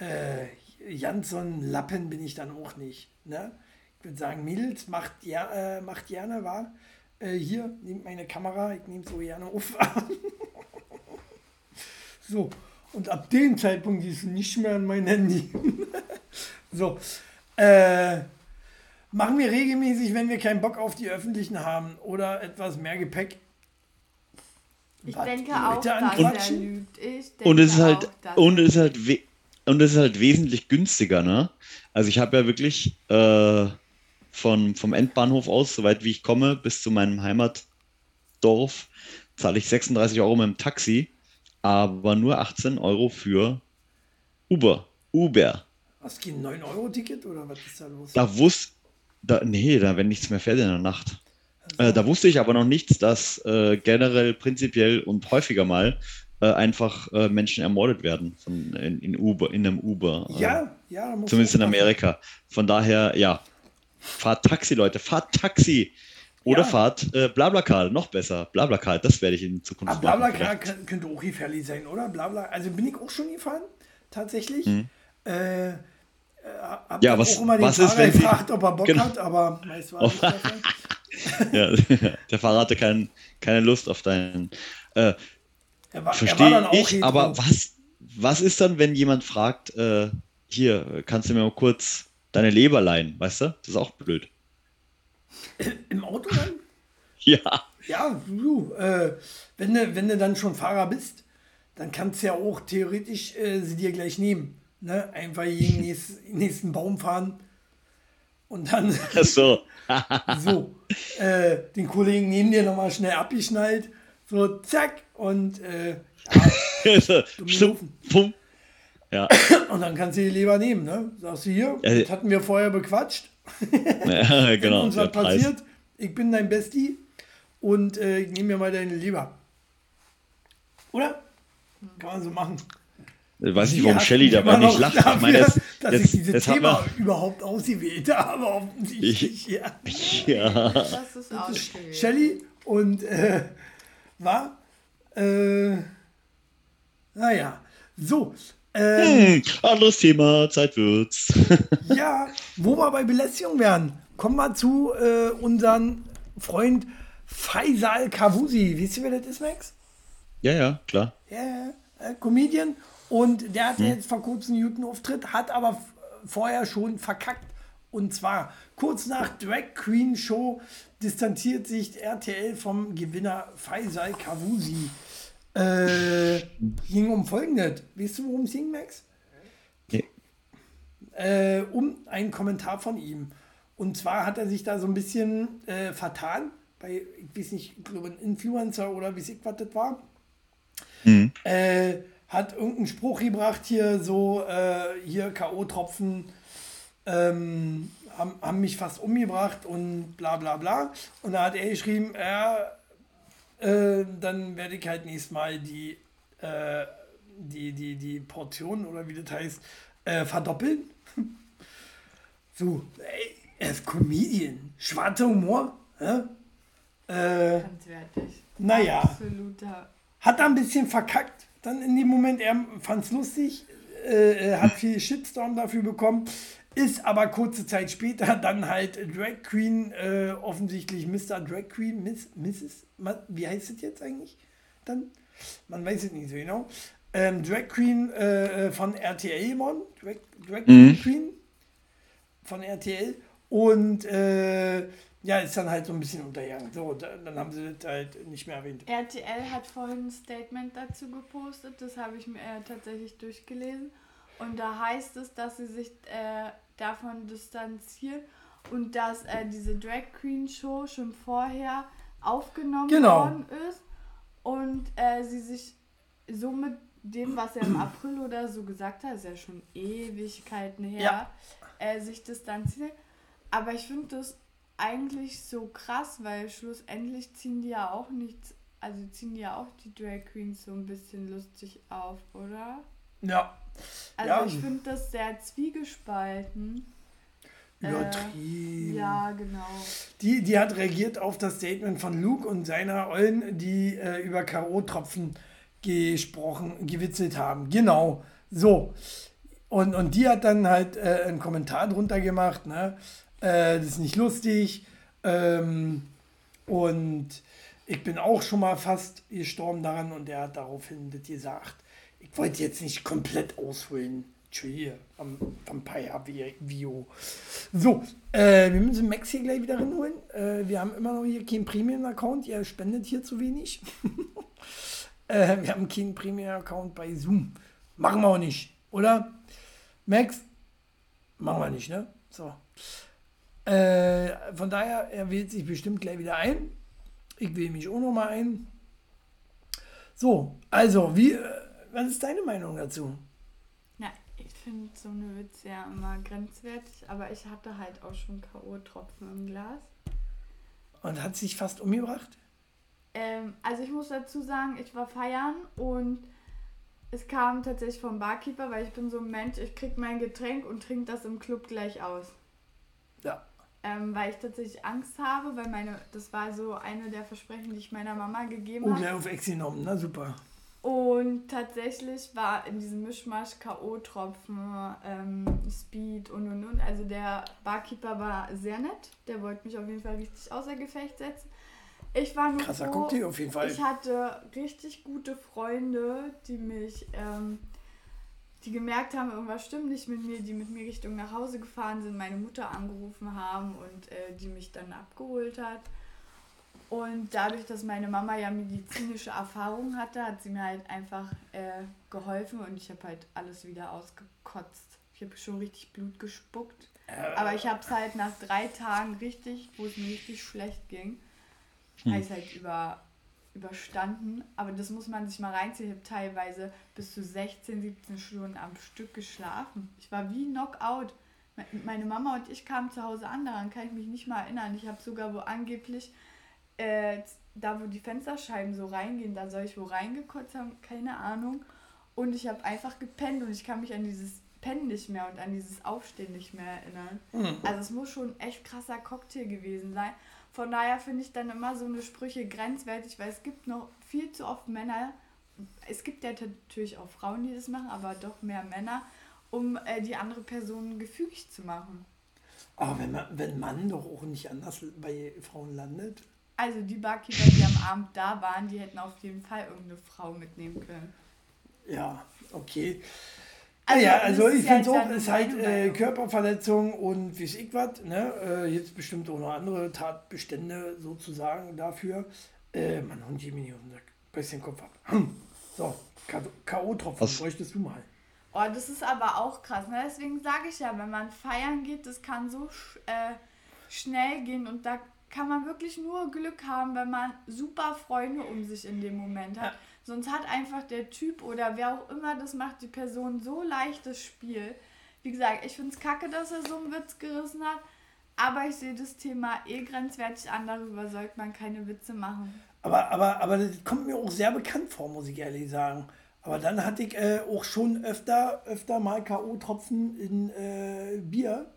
äh, ganz so ein Lappen bin ich dann auch nicht. Ne? Ich würde sagen, Mädels, macht, ja, äh, macht gerne, war. Äh, hier, nehmt meine Kamera, ich nehme so gerne auf. so, und ab dem Zeitpunkt ist nicht mehr an mein Handy. so, äh, machen wir regelmäßig, wenn wir keinen Bock auf die Öffentlichen haben oder etwas mehr Gepäck. Ich Was, denke auch, dass er lügt. und es ist halt, und es ist halt, und es ist halt wesentlich günstiger, ne? Also ich habe ja wirklich äh, von, vom Endbahnhof aus, soweit wie ich komme, bis zu meinem Heimatdorf, zahle ich 36 Euro mit dem Taxi, aber nur 18 Euro für Uber. Uber. Was geht ein 9-Euro-Ticket oder was ist da los? Da wusste, da, nee, da wenn nichts mehr fährt in der Nacht. Also. Äh, da wusste ich aber noch nichts, dass äh, generell, prinzipiell und häufiger mal äh, einfach äh, Menschen ermordet werden von, in, in, Uber, in einem Uber. Ja, ja. Zumindest in Amerika. Von daher, ja, Fahrt Taxi, Leute, fahrt Taxi. Oder ja. fahrt äh, Blablacar, noch besser. Blablacar, das werde ich in Zukunft Aber machen. Blablacar könnte auch gefährlich sein, oder? Blabla, also bin ich auch schon gefahren, tatsächlich. Hm. Äh, äh, ja, was, auch immer den was Fahrer ist, wenn gefragt, ob er Bock genau. hat, aber meist war nicht ja, der Fahrer hatte kein, keine Lust auf deinen. Äh, Verstehe ich, aber was, was ist dann, wenn jemand fragt, äh, hier, kannst du mir mal kurz deine Leber leihen, weißt du? Das ist auch blöd. Im Auto dann? ja. Ja, du, äh, wenn, du, wenn du dann schon Fahrer bist, dann kannst du ja auch theoretisch äh, sie dir gleich nehmen. Ne? Einfach jeden nächsten, nächsten Baum fahren und dann Ach so, so äh, den Kollegen neben dir nochmal schnell abgeschnallt, so zack und äh, ja, so, ja. Und dann kannst du die Leber nehmen, ne? Sagst du hier, ja, das hatten wir vorher bequatscht. ja, genau. uns was passiert, ich bin dein Bestie und äh, ich nehme mir mal deine Leber. Oder? Kann man so machen. Ich weiß nicht, warum Shelly dabei nicht lacht. Dafür, ich meine, das, dass jetzt, ich dieses Thema überhaupt ausgewählt habe, offensichtlich. Ich, ja. ja. Das ist. Shelly und äh, war, äh, naja, so, ähm, hm, anderes Thema, Zeit wird's. ja, wo wir bei Belästigung wären, kommen wir zu äh, unserem Freund Faisal Kavusi. Wisst ihr, wer das ist, Max? Ja, ja, klar. Ja, äh, Comedian. Und der hatte hm. jetzt vor kurzem einen guten Auftritt, hat aber vorher schon verkackt. Und zwar kurz nach Drag Queen Show distanziert sich RTL vom Gewinner Faisal Kavusi. Äh, ging um folgendes. Weißt du, worum es ging, Max? Nee. Äh, um einen Kommentar von ihm. Und zwar hat er sich da so ein bisschen äh, vertan bei, ich weiß nicht, ich glaube, ein Influencer oder wie ich was das war. Mhm. Äh, hat irgendeinen Spruch gebracht hier, so, äh, hier K.O.-Tropfen ähm, haben, haben mich fast umgebracht und bla bla bla. Und da hat er geschrieben, er äh, dann werde ich halt nächstes Mal die, äh, die, die, die Portion oder wie das heißt, äh, verdoppeln. so, ey, er ist Comedian. Schwarzer Humor. Ja? Äh, Naja. Absoluter. Hat er ein bisschen verkackt. Dann in dem Moment, er fand es lustig, äh, hat viel Shitstorm dafür bekommen. Ist aber kurze Zeit später dann halt Drag Queen, äh, offensichtlich Mr. Drag Queen, Miss, Mrs. Wie heißt es jetzt eigentlich? Dann? Man weiß es nicht so genau. Ähm, Drag Queen äh, äh von RTL, Mon. Drag, Drag mhm. Queen von RTL. Und äh, ja, ist dann halt so ein bisschen untergegangen. So, dann haben sie das halt nicht mehr erwähnt. RTL hat vorhin ein Statement dazu gepostet, das habe ich mir äh, tatsächlich durchgelesen. Und da heißt es, dass sie sich äh, davon distanzieren und dass äh, diese Drag Queen Show schon vorher aufgenommen genau. worden ist und äh, sie sich so mit dem, was er im April oder so gesagt hat, ist ja schon Ewigkeiten her, ja. äh, sich distanziert. Aber ich finde das eigentlich so krass, weil schlussendlich ziehen die ja auch nichts, also ziehen ja auch die Drag Queens so ein bisschen lustig auf, oder? Ja. Also Ja. ich finde das sehr zwiegespalten. Übertrieben. Äh, ja, genau. Die, die hat reagiert auf das Statement von Luke und seiner Ollen, die äh, über K.O.-Tropfen gesprochen, gewitzelt haben. Genau. So. Und, und die hat dann halt äh, einen Kommentar drunter gemacht, ne? Äh, das ist nicht lustig. Ähm, und ich bin auch schon mal fast gestorben daran und er hat daraufhin das gesagt. Ich wollte jetzt nicht komplett ausholen. Entschuldige, am Vampire Vio. So, äh, wir müssen Max hier gleich wieder reinholen. Äh, wir haben immer noch hier keinen Premium-Account. Ihr spendet hier zu wenig. äh, wir haben keinen Premium-Account bei Zoom. Machen wir auch nicht, oder? Max? Machen wir nicht, ne? So. Äh, von daher, er wählt sich bestimmt gleich wieder ein. Ich wähle mich auch noch mal ein. So, also, wie, äh, was ist deine Meinung dazu? Ja, ich finde so eine Witze ja immer grenzwertig, aber ich hatte halt auch schon K.O.-Tropfen im Glas. Und hat sich fast umgebracht? Ähm, also ich muss dazu sagen, ich war feiern und es kam tatsächlich vom Barkeeper, weil ich bin so ein Mensch, ich krieg mein Getränk und trinke das im Club gleich aus. Ja. Ähm, weil ich tatsächlich Angst habe, weil meine, das war so eine der Versprechen, die ich meiner Mama gegeben Oh, habe. gleich auf Ex genommen, na super. Und tatsächlich war in diesem Mischmasch K.O.-Tropfen, ähm, Speed und und und. Also der Barkeeper war sehr nett. Der wollte mich auf jeden Fall richtig außer Gefecht setzen. Ich war nur Krasser froh, Cocktail auf jeden Fall. ich hatte richtig gute Freunde, die mich, ähm, die gemerkt haben, irgendwas stimmt nicht mit mir, die mit mir Richtung nach Hause gefahren sind, meine Mutter angerufen haben und äh, die mich dann abgeholt hat. Und dadurch, dass meine Mama ja medizinische Erfahrung hatte, hat sie mir halt einfach äh, geholfen und ich habe halt alles wieder ausgekotzt. Ich habe schon richtig Blut gespuckt. Aber ich habe es halt nach drei Tagen richtig, wo es mir richtig schlecht ging, habe ich halt über, überstanden. Aber das muss man sich mal reinziehen. Ich habe teilweise bis zu 16, 17 Stunden am Stück geschlafen. Ich war wie Knockout. Me- Meine Mama und ich kamen zu Hause an, daran kann ich mich nicht mal erinnern. Ich habe sogar wo angeblich, äh, da wo die Fensterscheiben so reingehen, da soll ich wo reingekotzt haben, keine Ahnung. Und ich habe einfach gepennt und ich kann mich an dieses Pennen nicht mehr und an dieses Aufstehen nicht mehr erinnern. Also es muss schon ein echt krasser Cocktail gewesen sein. Von daher finde ich dann immer so eine Sprüche grenzwertig, weil es gibt noch viel zu oft Männer, es gibt ja natürlich auch Frauen, die das machen, aber doch mehr Männer, um äh, die andere Person gefügig zu machen. Aber wenn man, wenn man doch auch nicht anders bei Frauen landet. Also die Barkeeper, die am Abend da waren, die hätten auf jeden Fall irgendeine Frau mitnehmen können. Ja, okay. Also, ja, also ich finde jetzt so, ja nur ist halt äh. Körperverletzung und wie ich was, ne? Äh, jetzt bestimmt auch noch andere Tatbestände sozusagen dafür. Äh, Mann, Hund geh mir nicht auf den Sack. Beiß den Kopf ab. Hm. So, K.O.-Tropfen Was- bräuchtest du mal. Oh, das ist aber auch krass. Ne? Deswegen sage ich ja, wenn man feiern geht, das kann so sch äh, schnell gehen und da kann man wirklich nur Glück haben, wenn man super Freunde um sich in dem Moment hat. Ja. Sonst hat einfach der Typ oder wer auch immer das macht, die Person so leichtes Spiel. Wie gesagt, ich finde es kacke, dass er so einen Witz gerissen hat. Aber ich sehe das Thema eh grenzwertig an, darüber sollte man keine Witze machen. Aber, aber, aber das kommt mir auch sehr bekannt vor, muss ich ehrlich sagen. Aber dann hatte ich äh, auch schon öfter, öfter mal K.O.-Tropfen in äh, Bier,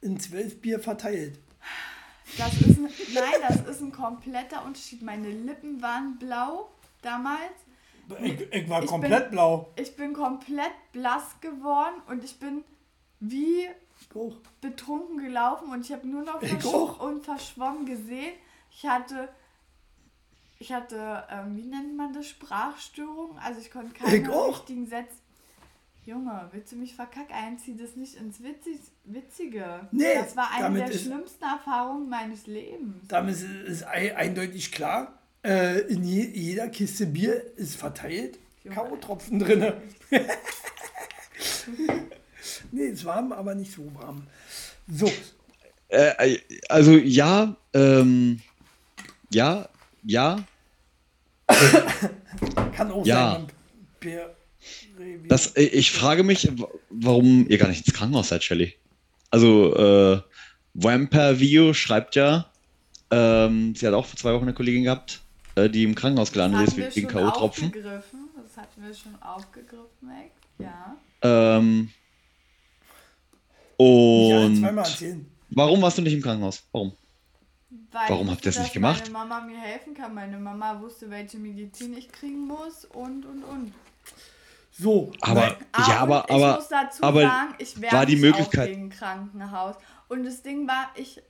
in zwölf Bier verteilt. Das ist ein, nein, das ist ein kompletter Unterschied. Meine Lippen waren blau damals. Ich, ich war Ich komplett bin- blau. Ich bin komplett blass geworden und ich bin wie Ich betrunken gelaufen und ich habe nur noch versch und verschwommen gesehen. Ich hatte, ich hatte, ähm, wie nennt man das, Sprachstörung. Also ich konnte keine richtigen Sätze. Junge, willst du mich verkacken? Zieh das nicht ins Witzig Witzige. Nee, das war eine damit der ist- schlimmsten Erfahrungen meines Lebens. Damit ist, ist ei- eindeutig klar, äh, in je, jeder Kiste Bier ist verteilt. K.O.-Tropfen drin. nee, ist warm, aber nicht so warm. So, Äh, also ja, ähm, ja, ja, kann auch Ja. sein. Bier, Das, äh, ich frage mich, warum ihr gar nicht ins Krankenhaus seid, Shelly. Also, äh, Vampire Vio schreibt ja, ähm, sie hat auch vor zwei Wochen eine Kollegin gehabt, äh, die im Krankenhaus gelandet Das ist hatten wir wegen schon K.O.-Tropfen. aufgegriffen. Das hatten wir schon aufgegriffen, Max. Ja. Ähm, Ja, und zweimal erzählen. warum warst du nicht im Krankenhaus? Warum? Weil Warum habt ihr das nicht gemacht? Meine Mama mir helfen kann. Meine Mama wusste, welche Medizin ich kriegen muss und und und. So, Aber, nein, Ah, ja, und aber, ich aber, muss dazu aber sagen, ich war die nicht Möglichkeit- wegen Krankenhaus. Und das Ding war, ich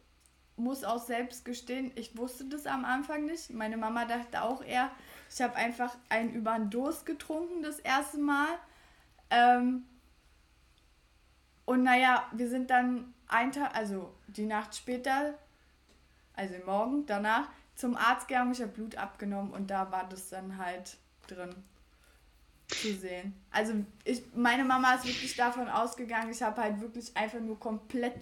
muss auch selbst gestehen, ich wusste das am Anfang nicht. Meine Mama dachte auch eher, ich habe einfach einen über den Durst getrunken das erste Mal. Ähm, und naja, wir sind dann ein Tag, also die Nacht später, also morgen danach, zum Arzt gegangen, ich habe Blut abgenommen und da war das dann halt drin zu sehen. Also ich, meine Mama ist wirklich davon ausgegangen, ich habe halt wirklich einfach nur komplett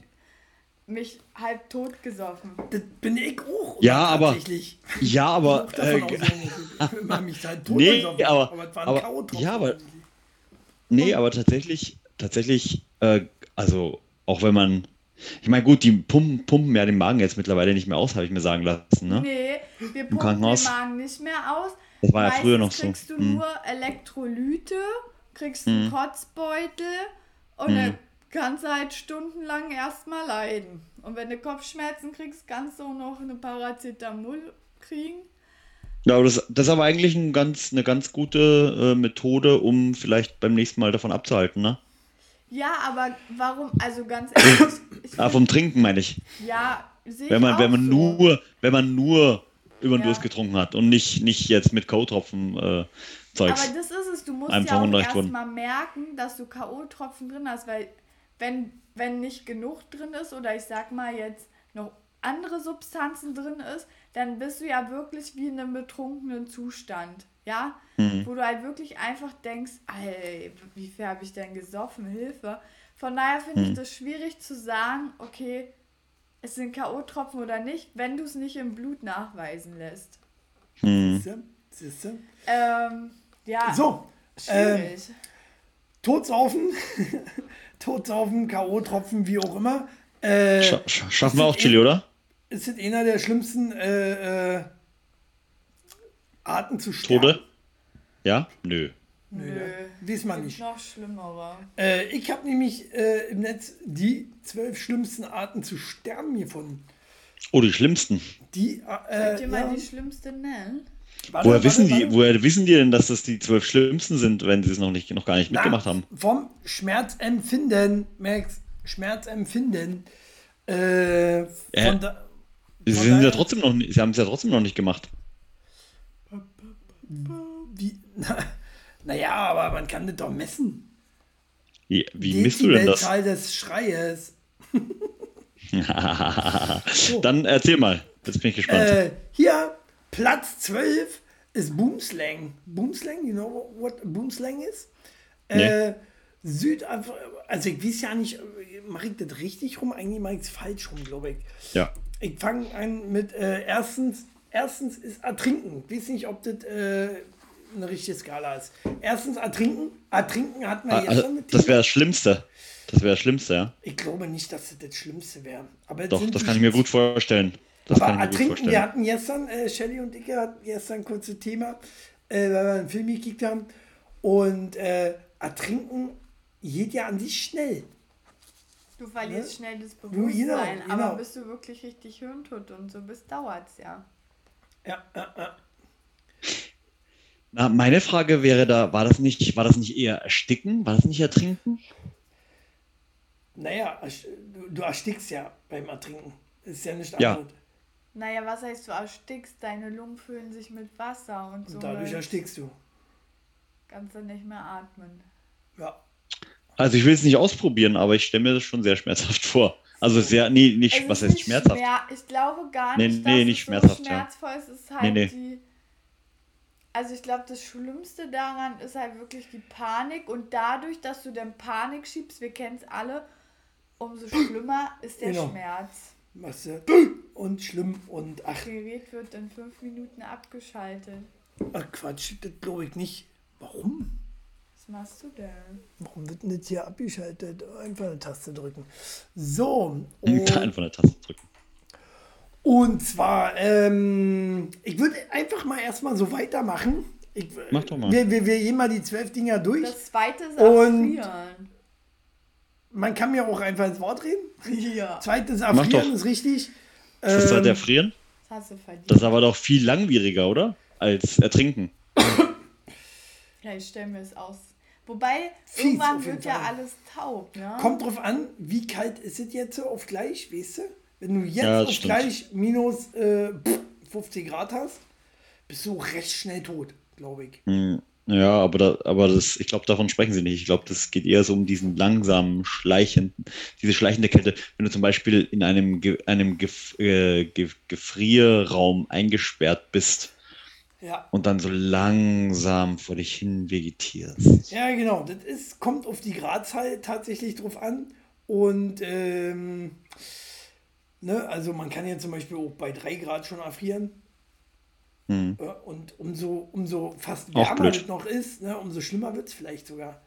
mich halb tot gesoffen. das bin ich auch. Ja, aber- Tatsächlich. ja, aber, Ich äh, immer mich halt tot Nee, gesoffen. aber- es waren aber- K.O.-Tropfen ja, aber- nee, aber tatsächlich, tatsächlich, äh, also auch wenn man, ich meine, gut, die pumpen, pumpen ja den Magen jetzt mittlerweile nicht mehr aus, habe ich mir sagen lassen, ne? Nee, wir pumpen den Magen nicht mehr aus. Das war ja früher noch so. kriegst du Hm. nur Elektrolyte, kriegst einen Kotzbeutel und dann kannst du halt stundenlang erstmal leiden. Und wenn du Kopfschmerzen kriegst, kannst du auch noch eine Paracetamol kriegen. Ja, aber das, das ist aber eigentlich ein ganz, eine ganz gute äh, Methode, um vielleicht beim nächsten Mal davon abzuhalten, ne? Ja, aber warum, also ganz ehrlich, ich Ah, vom Trinken meine ich. ja, sehe ich Wenn man, auch wenn man so. nur, wenn man nur über den Ja. Durst getrunken hat und nicht, nicht jetzt mit K.O.-Tropfen äh, Zeugs. Aber das ist es, du musst ja auch erstmal merken, dass du K.O.-Tropfen drin hast, weil wenn, wenn nicht genug drin ist oder ich sag mal jetzt noch andere Substanzen drin ist, dann bist du ja wirklich wie in einem betrunkenen Zustand, ja? Mhm. Wo du halt wirklich einfach denkst, ey, wie viel habe ich denn gesoffen, Hilfe. Von daher finde Mhm. ich das schwierig zu sagen, okay, es sind K.O.-Tropfen oder nicht, wenn du es nicht im Blut nachweisen lässt. Hm. Siehste? Siehste? Ähm, ja, So, ähm, schwierig. Todsaufen, Todsaufen, K.O.-Tropfen, wie auch immer. Äh, Scha scha schaffen wir auch Chili, oder? ist es einer der schlimmsten äh, äh, Arten zu sterben. Tode? Ja? Nö. Nö, Nö. Gibt nicht. noch schlimmere. Äh, ich habe nämlich äh, im Netz die zwölf schlimmsten Arten zu sterben gefunden. Oh, die schlimmsten. Die, Könnt äh, ihr mal ja, die schlimmste nennen? warte, Woher warte, wissen die, warte. woher wissen die denn, dass das die zwölf schlimmsten sind, wenn sie es noch nicht, noch gar nicht Na, mitgemacht haben? Vom Schmerzempfinden, Max, Schmerzempfinden. Äh, von Äh, da, Sie von sind ja trotzdem noch, sie haben es ja trotzdem noch nicht gemacht. Wie, na, naja, aber man kann das doch messen. Wie, wie misst du denn das? Dezibelzahl des Schreies. Dann erzähl mal. Jetzt bin ich gespannt. Äh, hier, Platz 12 ist Boomslang. Boomslang, you know what Boomslang is? Äh, Südafrika, also ich weiß ja nicht, mache ich das richtig rum? Eigentlich mache ich es falsch rum, glaube ich. ja. Ich fange an mit äh, erstens, erstens ist Ertrinken. Ich weiß nicht, ob das äh, eine richtige Skala ist. Erstens Ertrinken. Ertrinken hatten wir Ah, jetzt Also, schon mit das wäre das Schlimmste. Das wäre das Schlimmste, ja. Ich glaube nicht, dass das das Schlimmste wäre. Aber es Doch, das kann ich mir gut vorstellen. Das aber kann ich mir gut ertrinken, wir hatten gestern, äh, Shelly und ich hatten gestern ein kurzes Thema, äh, weil wir einen Film gekickt haben. Und äh, ertrinken geht ja an sich schnell. Du verlierst schnell das genau, Bewusstsein, genau. aber bis du wirklich richtig hirntot und so bist, dauert's ja. Ja, ja, ja. Na, meine Frage wäre da, war das nicht, war das nicht eher ersticken? War das nicht ertrinken? Naja, du, erstickst ja beim Ertrinken. Ist ja nicht Ja. Naja, was heißt du erstickst? Deine Lungen füllen sich mit Wasser und so. Und dadurch erstickst du. Kannst du nicht mehr atmen. Ja. Also ich will es nicht ausprobieren, aber ich stelle mir das schon sehr schmerzhaft vor. Also sehr, nee, nicht, Es was ist heißt nicht schmerzhaft? Schmer ich glaube gar Nee, nicht, nee, dass nicht es schmerzhaft, so ja. schmerzvoll ist. Es ist halt Nee, nee. die. Also ich glaube, das Schlimmste daran ist halt wirklich die Panik und dadurch, dass du dann Panik schiebst, wir kennen es alle, umso schlimmer ist der Genau. Schmerz. Du und schlimm und ach, Das Gerät wird in fünf Minuten abgeschaltet. ach Quatsch, das glaube ich nicht. Warum? Was machst du denn? Warum wird denn das hier abgeschaltet? Einfach eine Taste drücken. So, und, Einfach eine Taste drücken. Und zwar, ähm, Ähm, ich würde einfach mal erstmal so weitermachen. Ich, Mach doch mal. Wir, wir, wir gehen mal die zwölf Dinger durch. Das zweite ist Und- Erfrieren. Man kann mir auch einfach ins Wort reden. Ja. Zweites doch. Erfrieren ist richtig. Ist das Ähm, der Frieren? Das hast du verdient. Das ist aber doch viel langwieriger, oder? Als Ertrinken. ja, ich stelle mir es aus. Wobei, Fies irgendwann wird ja Fall. alles taub, ne? Kommt drauf an, wie kalt ist es jetzt so auf gleich, weißt du? Wenn du jetzt Ja, gleich minus äh, pff, 50 Grad hast, bist du recht schnell tot, glaube ich. Hm, Ja, aber, da, aber das, ich glaube, davon sprechen sie nicht. Ich glaube, das geht eher so um diesen langsamen, schleichenden, diese schleichende Kälte. Wenn du zum Beispiel in einem, einem Gef äh, Ge Gefrierraum eingesperrt bist Ja. und dann so langsam vor dich hin vegetierst. Ja, genau. Das ist, kommt auf die Gradzahl tatsächlich drauf an. Und ähm, ne, also man kann ja zum Beispiel auch bei 3 Grad schon erfrieren. Hm. Ja, Und umso, umso fast wärmer es noch ist, ne, umso schlimmer wird es vielleicht sogar.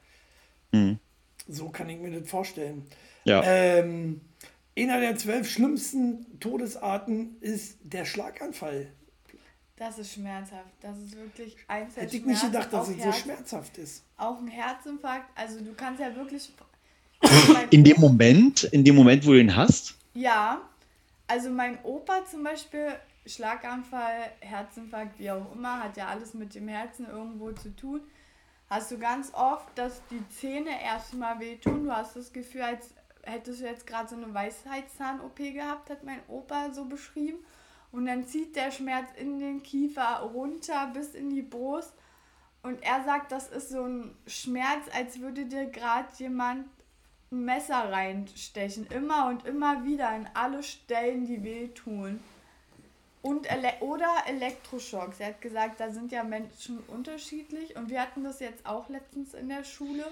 Hm. So kann ich mir das vorstellen. Ja. Ähm, einer der zwölf schlimmsten Todesarten ist der Schlaganfall. Das ist schmerzhaft. Das ist wirklich eins der Hätte ich nicht gedacht, dass es so schmerzhaft ist. Auch ein Herzinfarkt. Also du kannst ja wirklich... In dem Moment, in dem Moment, wo du ihn hast, Ja, also mein Opa zum Beispiel, Schlaganfall, Herzinfarkt, wie auch immer, hat ja alles mit dem Herzen irgendwo zu tun. Hast du ganz oft, dass die Zähne erstmal wehtun. Du hast das Gefühl, als hättest du jetzt gerade so eine Weisheitszahn-OP gehabt, hat mein Opa so beschrieben. Und dann zieht der Schmerz in den Kiefer runter bis in die Brust. Und er sagt, das ist so ein Schmerz, als würde dir gerade jemand Messer reinstechen. Immer und immer wieder in alle Stellen, die wehtun. Und Ele oder Elektroschocks. Er hat gesagt, da sind ja Menschen unterschiedlich. Und wir hatten das jetzt auch letztens in der Schule.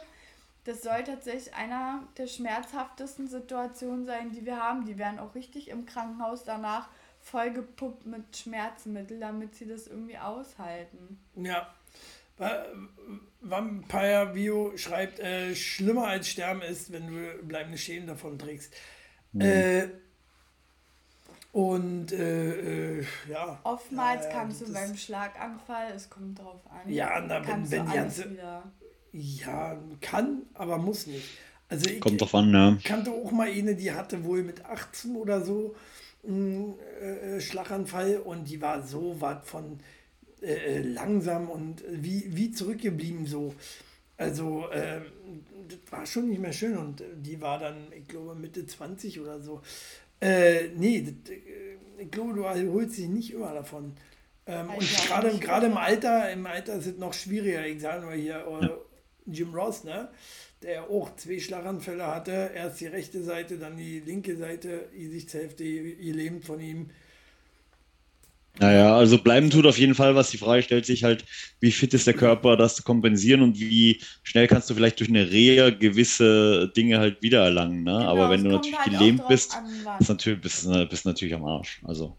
Das soll tatsächlich einer der schmerzhaftesten Situationen sein, die wir haben. Die werden auch richtig im Krankenhaus danach vollgepuppt mit Schmerzmittel, damit sie das irgendwie aushalten. Ja. Va- Vampire Bio schreibt, äh, schlimmer als Sterben ist, wenn du bleibende Schäden davon trägst. Äh, und äh, äh, ja. Oftmals kannst du beim Schlaganfall, es kommt drauf an, Ja, na, wenn- kannst wenn du die alles ganze- wieder. Ja, kann, aber muss nicht. Also ich kommt drauf an, ne? kannte auch mal eine, die hatte wohl mit 18 oder so einen äh, Schlaganfall und die war so was von äh, langsam und wie, wie zurückgeblieben so. Also ähm, das war schon nicht mehr schön und äh, die war dann, ich glaube, Mitte 20 oder so. Äh, nee, das, äh, ich glaube, du erholst dich nicht immer davon. Ähm, Also und gerade nicht gerade im. Alter, im Alter ist es noch schwieriger. Ich sage nur hier äh, Jim Ross, ne? der auch zwei Schlaganfälle hatte. Erst die rechte Seite, dann die linke Seite, die Gesichtshälfte gelähmt von ihm. Naja, also bleiben tut auf jeden Fall was. Die Frage stellt sich halt, wie fit ist der Körper, das zu kompensieren und wie schnell kannst du vielleicht durch eine Reha gewisse Dinge halt wiedererlangen. Ne? Genau, Aber wenn du natürlich halt gelähmt bist, an, wann. ist natürlich, bist, du- bist natürlich am Arsch. Also,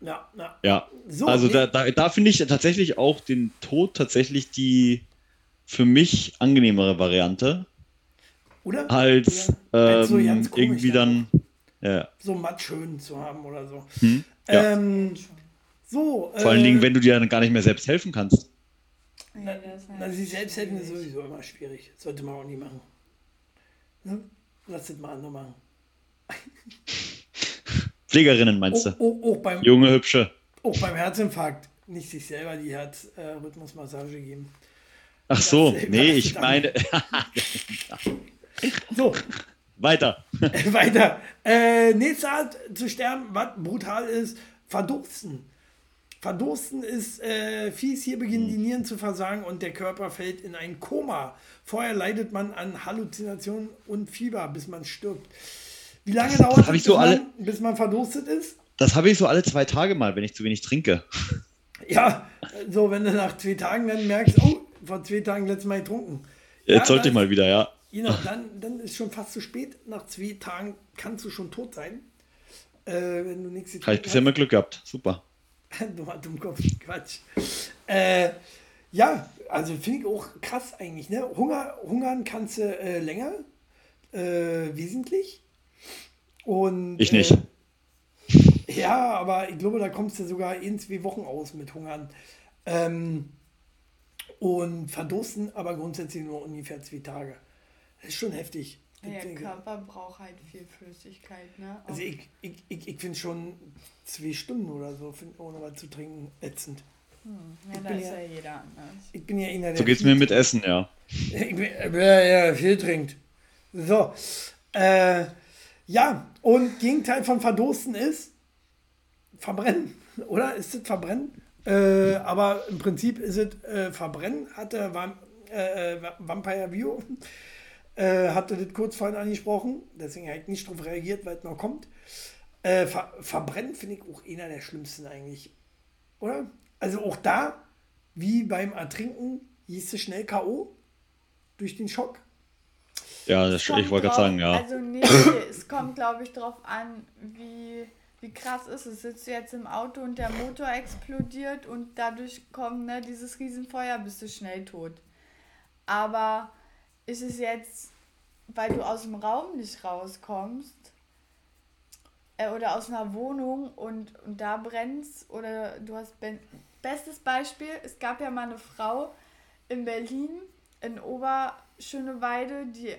Ja, ja. ja. So, also nee. da, da, da finde ich tatsächlich auch den Tod tatsächlich die für mich angenehmere Variante, Oder? als Ja, so ähm, komisch irgendwie dann dann. Ja, So matt schön zu haben oder so. hm? ja. Ähm, so. Vor allen äh, Dingen, wenn du dir dann gar nicht mehr selbst helfen kannst. Das Na, halt sich selbst helfen ist sowieso immer schwierig. Sollte man auch nie machen. Ne? Lass das mal andere machen. Pflegerinnen meinst Auch, du? auch, auch, beim, Junge, hübsche. auch beim Herzinfarkt nicht sich selber die Herzrhythmusmassage geben. Ach so, Das- nee, das- ich meine, So, weiter. weiter. Äh, nächste Art zu sterben, was brutal ist, verdursten. Verdursten ist äh, fies, hier beginnen die Nieren zu versagen und der Körper fällt in ein Koma. Vorher leidet man an Halluzinationen und Fieber, bis man stirbt. Wie lange Das- dauert das bis, so man, alle- bis man verdurstet ist? Das habe ich so alle zwei Tage mal, wenn ich zu wenig trinke. Ja, so wenn du nach zwei Tagen dann merkst, oh, vor zwei Tagen letztes Mal getrunken. Ja, Jetzt sollte ich mal wieder, ja. Genau, dann, dann ist schon fast zu spät. Nach zwei Tagen kannst du schon tot sein. Äh, wenn du nichts Habe ich bisher immer Glück gehabt. Super. Dummer Dummkopf, Quatsch. Äh, ja, also finde ich auch krass eigentlich. Ne? Hunger, hungern kannst du äh, länger, äh, wesentlich. Und, Ich nicht. Äh, Ja, aber ich glaube, da kommst du sogar in zwei Wochen aus mit Hungern. Ähm, und verdursten aber grundsätzlich nur ungefähr zwei Tage. Das ist schon heftig. Der Körper braucht halt viel Flüssigkeit, ne? Also ich, ich, ich, ich finde schon zwei Stunden oder so, find, ohne was zu trinken, ätzend. Hm, ja, da ist ja, ja, jeder anders. Ich bin ja einer, der. So geht's mir mit Essen, ja. Ich bin, ja, ja, viel trinkt. So. Äh, ja, und Gegenteil von verdursten ist verbrennen, oder? Ist es verbrennen? Äh, aber im Prinzip ist es äh, verbrennen, hat der Vam äh, äh Vampire View, äh, hatte das kurz vorhin angesprochen, deswegen habe ich nicht darauf reagiert, weil es noch kommt. Äh, ver verbrennen finde ich auch einer der schlimmsten eigentlich, oder? Also auch da, wie beim Ertrinken, hieß es schnell K.O. durch den Schock. Ja, das, ich wollte gerade sagen, ja. Also nee, es kommt, glaube ich, darauf an, wie wie krass ist es? Sitzt du jetzt im Auto und der Motor explodiert und dadurch kommt ne, dieses Riesenfeuer, bist du schnell tot. Aber ist es jetzt, weil du aus dem Raum nicht rauskommst äh, oder aus einer Wohnung und, und da brennst oder du hast. Ben Bestes Beispiel: Es gab ja mal eine Frau in Berlin, in Oberschöneweide, die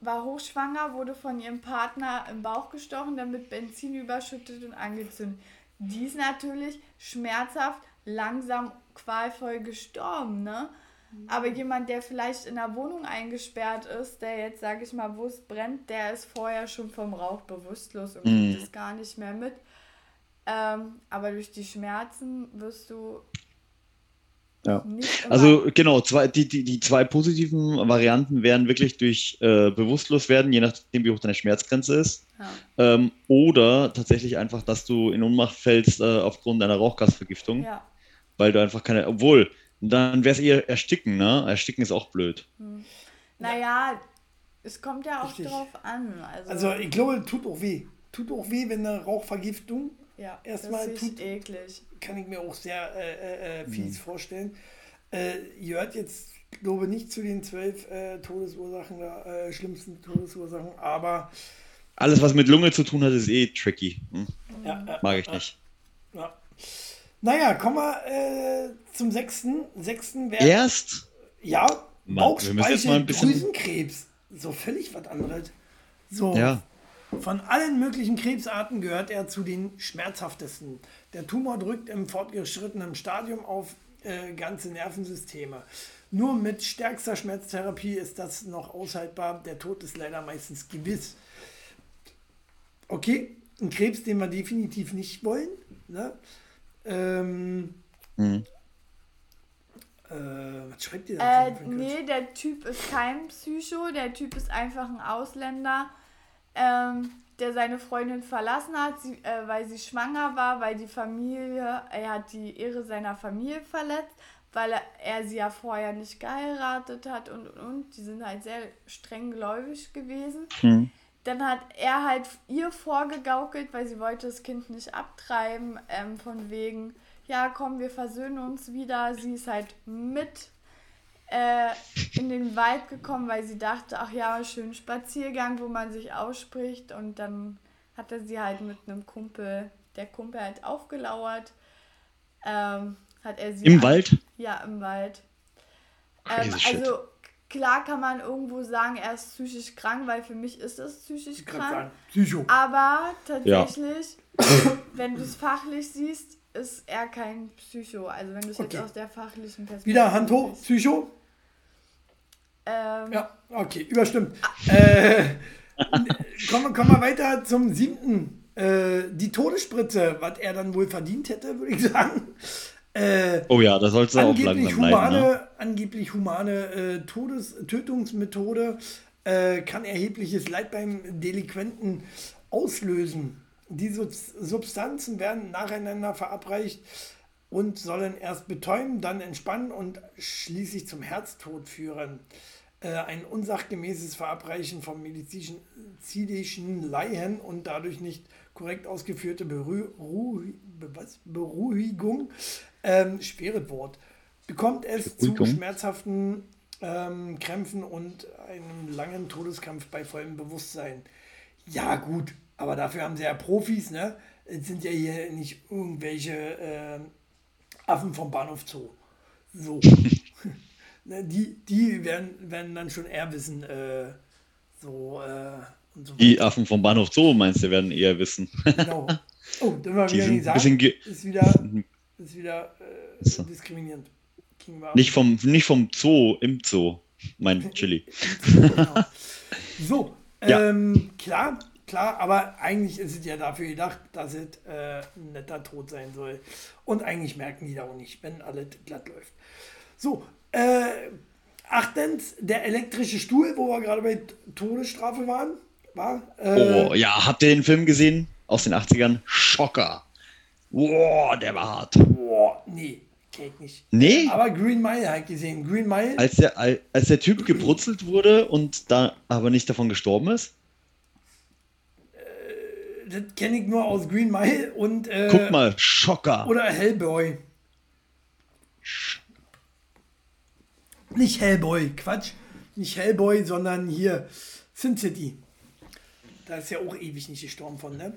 war hochschwanger, wurde von ihrem Partner im Bauch gestochen, dann mit Benzin überschüttet und angezündet. Die ist natürlich schmerzhaft, langsam, qualvoll gestorben, ne? Aber jemand, der vielleicht in einer Wohnung eingesperrt ist, der jetzt, sage ich mal, wo es brennt, der ist vorher schon vom Rauch bewusstlos und mhm. kriegt es gar nicht mehr mit. Ähm, aber durch die Schmerzen wirst du ja. Also genau, zwei, die, die, die zwei positiven Varianten wären wirklich durch äh, bewusstlos werden, je nachdem, wie hoch deine Schmerzgrenze ist. Ja. Ähm, oder tatsächlich einfach, dass du in Ohnmacht fällst äh, aufgrund einer Rauchgasvergiftung. Ja. Weil du einfach keine. Obwohl, dann wäre es eher Ersticken, ne? Ersticken ist auch blöd. Hm. Naja, es kommt ja auch Richtig. drauf an. Also, also ich glaube, tut auch weh. Tut auch weh, wenn eine Rauchvergiftung ja, erstmal tut. eklig kann ich mir auch sehr äh, äh, äh fies mhm. vorstellen. Äh, ihr hört jetzt, glaube ich, nicht zu den zwölf äh, Todesursachen, äh, schlimmsten Todesursachen, aber. Alles, was mit Lunge zu tun hat, ist eh tricky. Hm? Ja, Mag ich nicht. Ja. Naja, kommen wir äh, zum sechsten. Sechsten wäre. Erst? Ja, Bauchspeicheldrüsenkrebs. So völlig was anderes. So. Ja. Von allen möglichen Krebsarten gehört er zu den schmerzhaftesten. Der Tumor drückt im fortgeschrittenen Stadium auf äh, ganze Nervensysteme. Nur mit stärkster Schmerztherapie ist das noch aushaltbar. Der Tod ist leider meistens gewiss. Okay, ein Krebs, den wir definitiv nicht wollen. Ne? Ähm, mhm. äh, was schreibt ihr da? Äh, nee, der Typ ist kein Psycho, der Typ ist einfach ein Ausländer ähm, der seine Freundin verlassen hat, sie, äh, weil sie schwanger war, weil die Familie, er hat die Ehre seiner Familie verletzt, weil er, er sie ja vorher nicht geheiratet hat und und und. Die sind halt sehr streng gläubig gewesen. Mhm. Dann hat er halt ihr vorgegaukelt, weil sie wollte das Kind nicht abtreiben, ähm, von wegen, ja komm, wir versöhnen uns wieder. Sie ist halt mit äh, in den Wald gekommen, weil sie dachte, ach ja, schön Spaziergang, wo man sich ausspricht. Und dann hatte sie halt mit einem Kumpel, der Kumpel halt aufgelauert. Ähm, hat er sie Im Wald? Ja, im Wald. Ähm, also klar kann man irgendwo sagen, er ist psychisch krank, weil für mich ist es psychisch krank. Psycho. Aber tatsächlich, ja. wenn du es fachlich siehst, ist er kein Psycho. Also wenn du es okay. jetzt aus der fachlichen Perspektive. Wieder Hand hoch, Psycho? Ähm, ja, okay, überstimmt. äh, kommen, kommen wir weiter zum siebten. Äh, die Todesspritze, was er dann wohl verdient hätte, würde ich sagen. Äh, oh ja, das sollte auch langsam humane, bleiben, ne? Angeblich humane äh, Todes Tötungsmethode äh, kann erhebliches Leid beim Delinquenten auslösen. Diese Substanzen werden nacheinander verabreicht und sollen erst betäuben, dann entspannen und schließlich zum Herztod führen. Äh, ein unsachgemäßes Verabreichen von medizinischen Laien und dadurch nicht korrekt ausgeführte Beruh was? Beruhigung, ähm, schweres Wort, bekommt es Beruhigung. zu schmerzhaften ähm, Krämpfen und einem langen Todeskampf bei vollem Bewusstsein. Ja, gut, aber dafür haben sie ja Profis, ne? es sind ja hier nicht irgendwelche äh, Affen vom Bahnhof Zoo. So. Ne, die, die werden, werden dann schon eher wissen, äh, so, äh, und so Die Affen vom Bahnhof Zoo, meinst du, werden eher wissen. Genau. Oh, dann Die wieder gesagt, bisschen ist wieder, ist wieder äh, So. diskriminierend. Nicht vom, nicht vom Zoo, im Zoo, mein Chili. Genau. So, Ja. ähm, klar, klar, aber eigentlich ist es ja dafür gedacht, dass es äh, ein netter Tod sein soll. Und eigentlich merken die da auch nicht, wenn alles glatt läuft. So, äh, achtens, der elektrische Stuhl, wo wir gerade bei Todesstrafe waren, war. Äh, Oh, ja, habt ihr den Film gesehen? Aus den 80ern? Schocker. Boah, der war hart. Boah, nee, kenn ich nicht. Nee? Aber Green Mile halt gesehen. Green Mile, Als der, als der Typ gebrutzelt wurde und da aber nicht davon gestorben ist? das kenne ich nur aus Green Mile und. Äh, Guck mal, Schocker. Oder Hellboy. Nicht Hellboy, Quatsch. Nicht Hellboy, sondern hier Sin City. Da ist ja auch ewig nicht gestorben von, ne?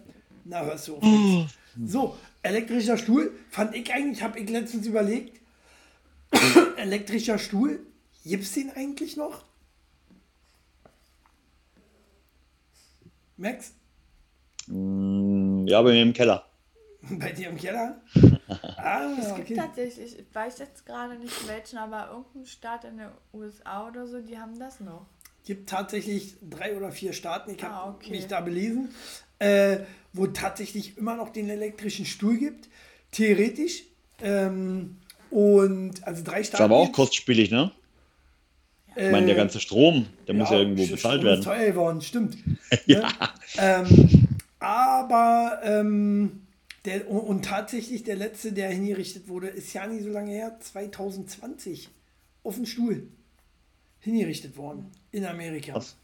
Na, hörst du auf jetzt. So, elektrischer Stuhl. Fand ich eigentlich, habe ich letztens überlegt. elektrischer Stuhl. Gibt's den eigentlich noch? Max? Ja, bei mir im Keller. Bei dir im Keller? Ah, Es gibt okay. tatsächlich, ich weiß jetzt gerade nicht welchen, aber irgendein Staat in den USA oder so, die haben das noch. gibt tatsächlich drei oder vier Staaten, ich habe Ah, okay. mich da belesen, äh, wo tatsächlich immer noch den elektrischen Stuhl gibt, theoretisch. Ähm, und also drei Ist Staaten. aber auch kostspielig, ne? Äh, Ich meine, der ganze Strom, der muss ja irgendwo Strom bezahlt ist werden. teuer geworden, stimmt. ja. ähm, aber ähm, der, und, und tatsächlich der letzte, der hingerichtet wurde, ist ja nicht so lange her, 2020, auf den Stuhl hingerichtet worden in Amerika. Krass.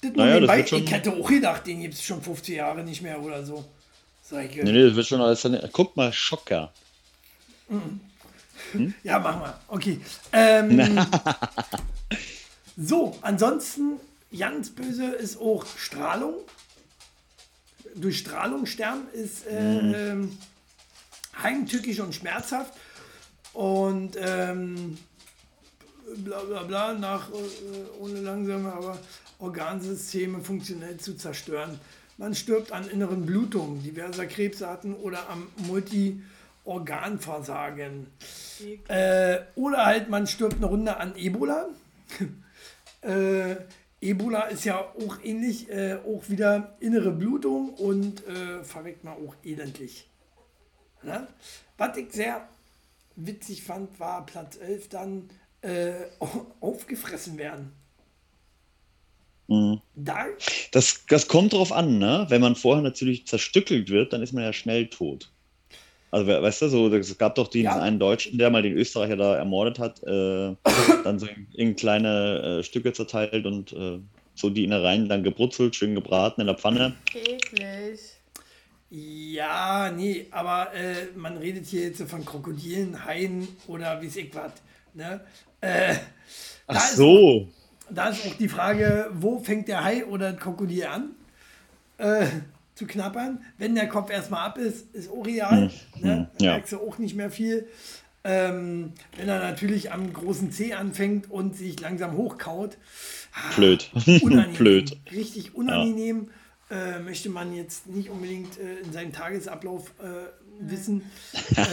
Das Naja, das wird schon- ich hätte auch gedacht, den gibt es schon 50 Jahre nicht mehr oder so. Sag ich, Nee, nee, das wird schon alles. Guck mal, Schocker. Ja, machen wir. Okay. Ähm, so, ansonsten, ganz böse ist auch Strahlung. Durch Strahlung sterben ist äh, ähm, heimtückisch und schmerzhaft. Und ähm, bla bla bla, nach, äh, ohne langsame, aber Organsysteme funktionell zu zerstören. Man stirbt an inneren Blutungen diverser Krebsarten oder am Multi-Organversagen. Äh, oder halt, man stirbt eine Runde an Ebola. äh, Ebola ist ja auch ähnlich, äh, auch wieder innere Blutung und äh, verreckt man auch elendlich. Ne? Was ich sehr witzig fand, war Platz 11 dann äh, aufgefressen werden. Mhm. Da, Das, das kommt drauf an, ne? Wenn man vorher natürlich zerstückelt wird, dann ist man ja schnell tot. Also, we- weißt du, so, es gab doch diesen Ja. einen Deutschen, der mal den Österreicher da ermordet hat, äh, dann so in, in kleine äh, Stücke zerteilt und äh, so die Innereien dann gebrutzelt, schön gebraten in der Pfanne. Eklig. ja, nee, aber äh, man redet hier jetzt so von Krokodilen, Haien oder wie es ich was. Ne? Äh, Ach ist so. Da ist auch die Frage, wo fängt der Hai oder das Krokodil an äh, zu knappern? Wenn der Kopf erstmal ab ist, ist auch real. ne? Da ja. merkst du auch nicht mehr viel. Ähm, wenn er natürlich am großen C anfängt und sich langsam hochkaut, ah, Blöd. unangenehm, Blöd. richtig unangenehm. Äh, möchte man jetzt nicht unbedingt äh, in seinem Tagesablauf äh, wissen. äh,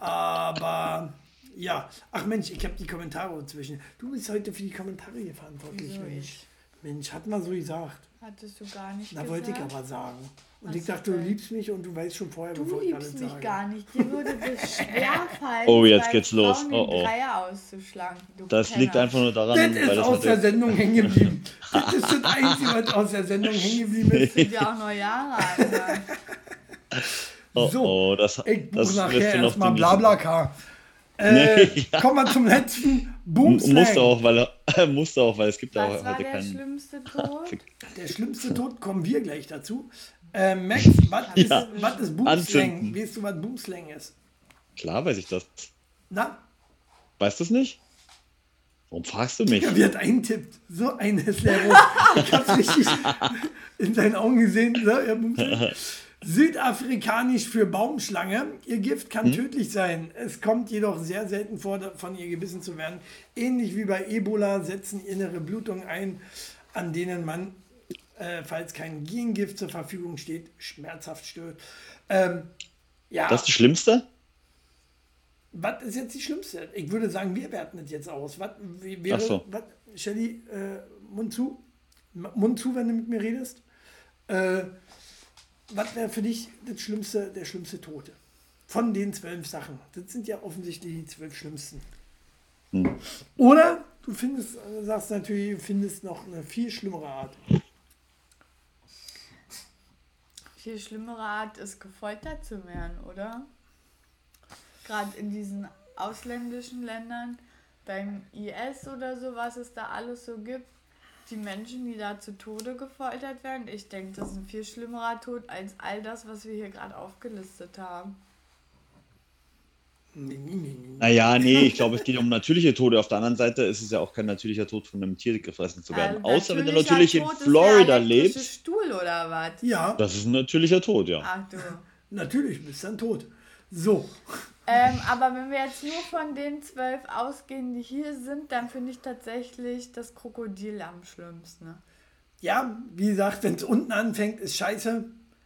aber ja, ach Mensch, ich habe die Kommentare inzwischen. Du bist heute für die Kommentare hier verantwortlich, Wieso Mensch. ich? Mensch, hat man so gesagt. Hattest du gar nicht Da gesagt. wollte ich aber sagen. Und Was ich dachte, du denn? liebst mich und du weißt schon vorher, Du bevor ich liebst alles mich sage. gar nicht. Dir würde das schwerfallen, Oh, jetzt geht's los. Oh, oh. Dreier auszuschlagen. Du Das Penner. liegt einfach nur daran, Das weil ist das aus der Sendung hängen geblieben. Das ist das Einzige, was aus der Sendung hängen geblieben ist. Sind ja auch noch Jahre alt. Oh, So, oh, das, Ich buch das nachher du erstmal Blablacar. Äh, Nee, ja. Kommen wir zum letzten Boomslang. Musste auch, weil er, musste auch, weil es gibt ja Was auch war heute der keinen. schlimmste Tod? Der schlimmste Tod kommen wir gleich dazu. Äh, Max, was ist, Ja. was ist Boomslang? Weißt du, was Boomslang ist? Klar weiß ich das. Na? Weißt du es nicht? Warum fragst du mich? Ja, wie hat eintippt? So ein Hässler. Ich hab's richtig in seinen Augen gesehen. So, er. Südafrikanisch für Baumschlange. Ihr Gift kann tödlich sein. Es kommt jedoch sehr selten vor, von ihr gebissen zu werden. Ähnlich wie bei Ebola setzen innere Blutungen ein, an denen man, äh, falls kein Gengift zur Verfügung steht, schmerzhaft stirbt. Ähm, ja, Das ist das Schlimmste? was ist jetzt die Schlimmste? Ich würde sagen, wir werten das jetzt aus. Was wäre, Ach so. was, Shelly, äh, Mund zu? Mund zu, wenn du mit mir redest. Äh, was wäre für dich das schlimmste, der schlimmste Tote? Von den zwölf Sachen. Das sind ja offensichtlich die zwölf schlimmsten. Hm. Oder du findest, sagst natürlich, du findest noch eine viel schlimmere Art. Viel schlimmere Art ist, gefoltert zu werden, oder? Gerade in diesen ausländischen Ländern, beim IS oder so, was es da alles so gibt, die Menschen, die da zu Tode gefoltert werden, ich denke, das ist ein viel schlimmerer Tod als all das, was wir hier gerade aufgelistet haben. Naja, nee, ich glaube, es geht um natürliche Tode. Auf der anderen Seite ist es ja auch kein natürlicher Tod, von einem Tier gefressen zu werden. Also Außer wenn du natürlich in Tod ist Florida elektrische lebst. Stuhl oder was? Ja, Das ist ein natürlicher Tod, ja. Ach du. natürlich, bist dann tot. So, Ähm, aber wenn wir jetzt nur von den zwölf ausgehen, die hier sind, dann finde ich tatsächlich das Krokodil am schlimmsten. Ja, wie gesagt, wenn es unten anfängt, ist scheiße.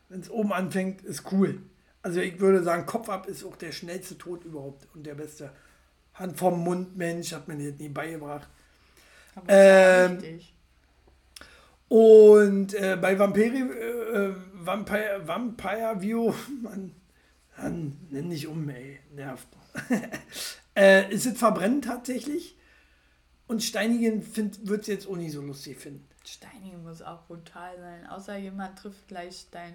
Wenn es oben anfängt, ist cool. Also ich würde sagen, Kopf ab ist auch der schnellste Tod überhaupt und der beste. Hand vom Mund, Mensch, hat mir das nie beigebracht. Aber Ähm. Und äh, bei Vampiri, äh, äh, Vampire, Vampire View, Mann, Mann, nenn dich um, ey, nervt. äh, ist es verbrennen tatsächlich? Und Steinigen wird es jetzt auch nicht so lustig finden. Steinigen muss auch brutal sein. Außer jemand trifft gleich Stein.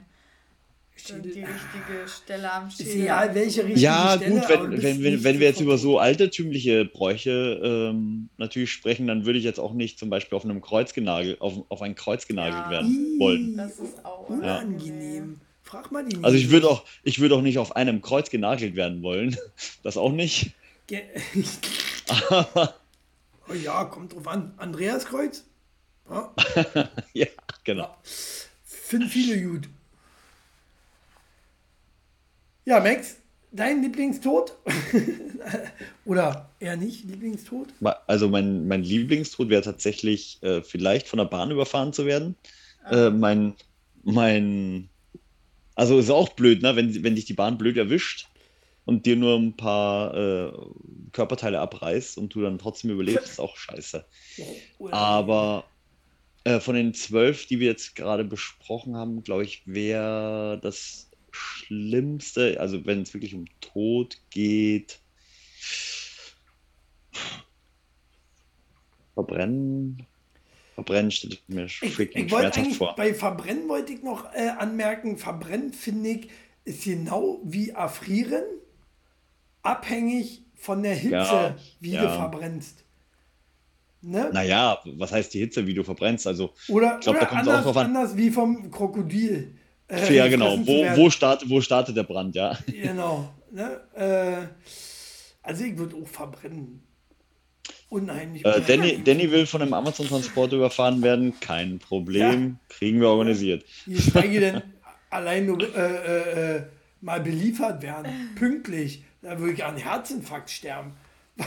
Schädel- Die richtige Stelle am Ist Schädel. egal, welche richtige Ja, Stelle, gut, aber du wenn, wenn, wenn, wenn wir jetzt über so altertümliche Bräuche ähm, natürlich sprechen, dann würde ich jetzt auch nicht zum Beispiel auf einem Kreuz genagelt, auf, auf ein Kreuz genagelt Ja. werden wollen. Das ist auch unangenehm. Frag mal die Also ich würde auch, ich würde auch nicht auf einem Kreuz genagelt werden wollen. Das auch nicht. Ge- oh ja, kommt drauf an. Andreas Kreuz? Ja, ja, genau. finden viele gut. Ja, Max, dein Lieblingstod? Oder eher nicht Lieblingstod? Also mein, mein Lieblingstod wäre tatsächlich äh, vielleicht von der Bahn überfahren zu werden. Äh, mein, mein, also ist auch blöd, ne? wenn, wenn dich die Bahn blöd erwischt und dir nur ein paar äh, Körperteile abreißt und du dann trotzdem überlebst, ist auch scheiße. Oder Aber äh, von den zwölf, die wir jetzt gerade besprochen haben, glaube ich, wäre das Schlimmste, also wenn es wirklich um Tod geht, Verbrennen. Verbrennen steht mir Ich, freaking ich wollte schmerzhaft eigentlich, vor. bei Verbrennen wollte ich noch äh, anmerken, Verbrennen finde ich ist genau wie Erfrieren abhängig von der Hitze, Ja, wie ja. du verbrennst. Ne? Naja, was heißt die Hitze, wie du verbrennst? Also, Oder, ich glaub, da oder auch anders, drauf an. anders wie vom Krokodil. äh, ja, genau. Wo, wo, start, wo startet der Brand, ja? Genau. Ne? Äh, also ich würde auch verbrennen. Unheimlich. Äh, Danny. Danny will von einem Amazon-Transporter überfahren werden. Kein Problem. Kriegen wir organisiert. Geschweige denn allein nur äh, äh, äh, mal beliefert werden, pünktlich. Da würde ich an Herzinfarkt sterben.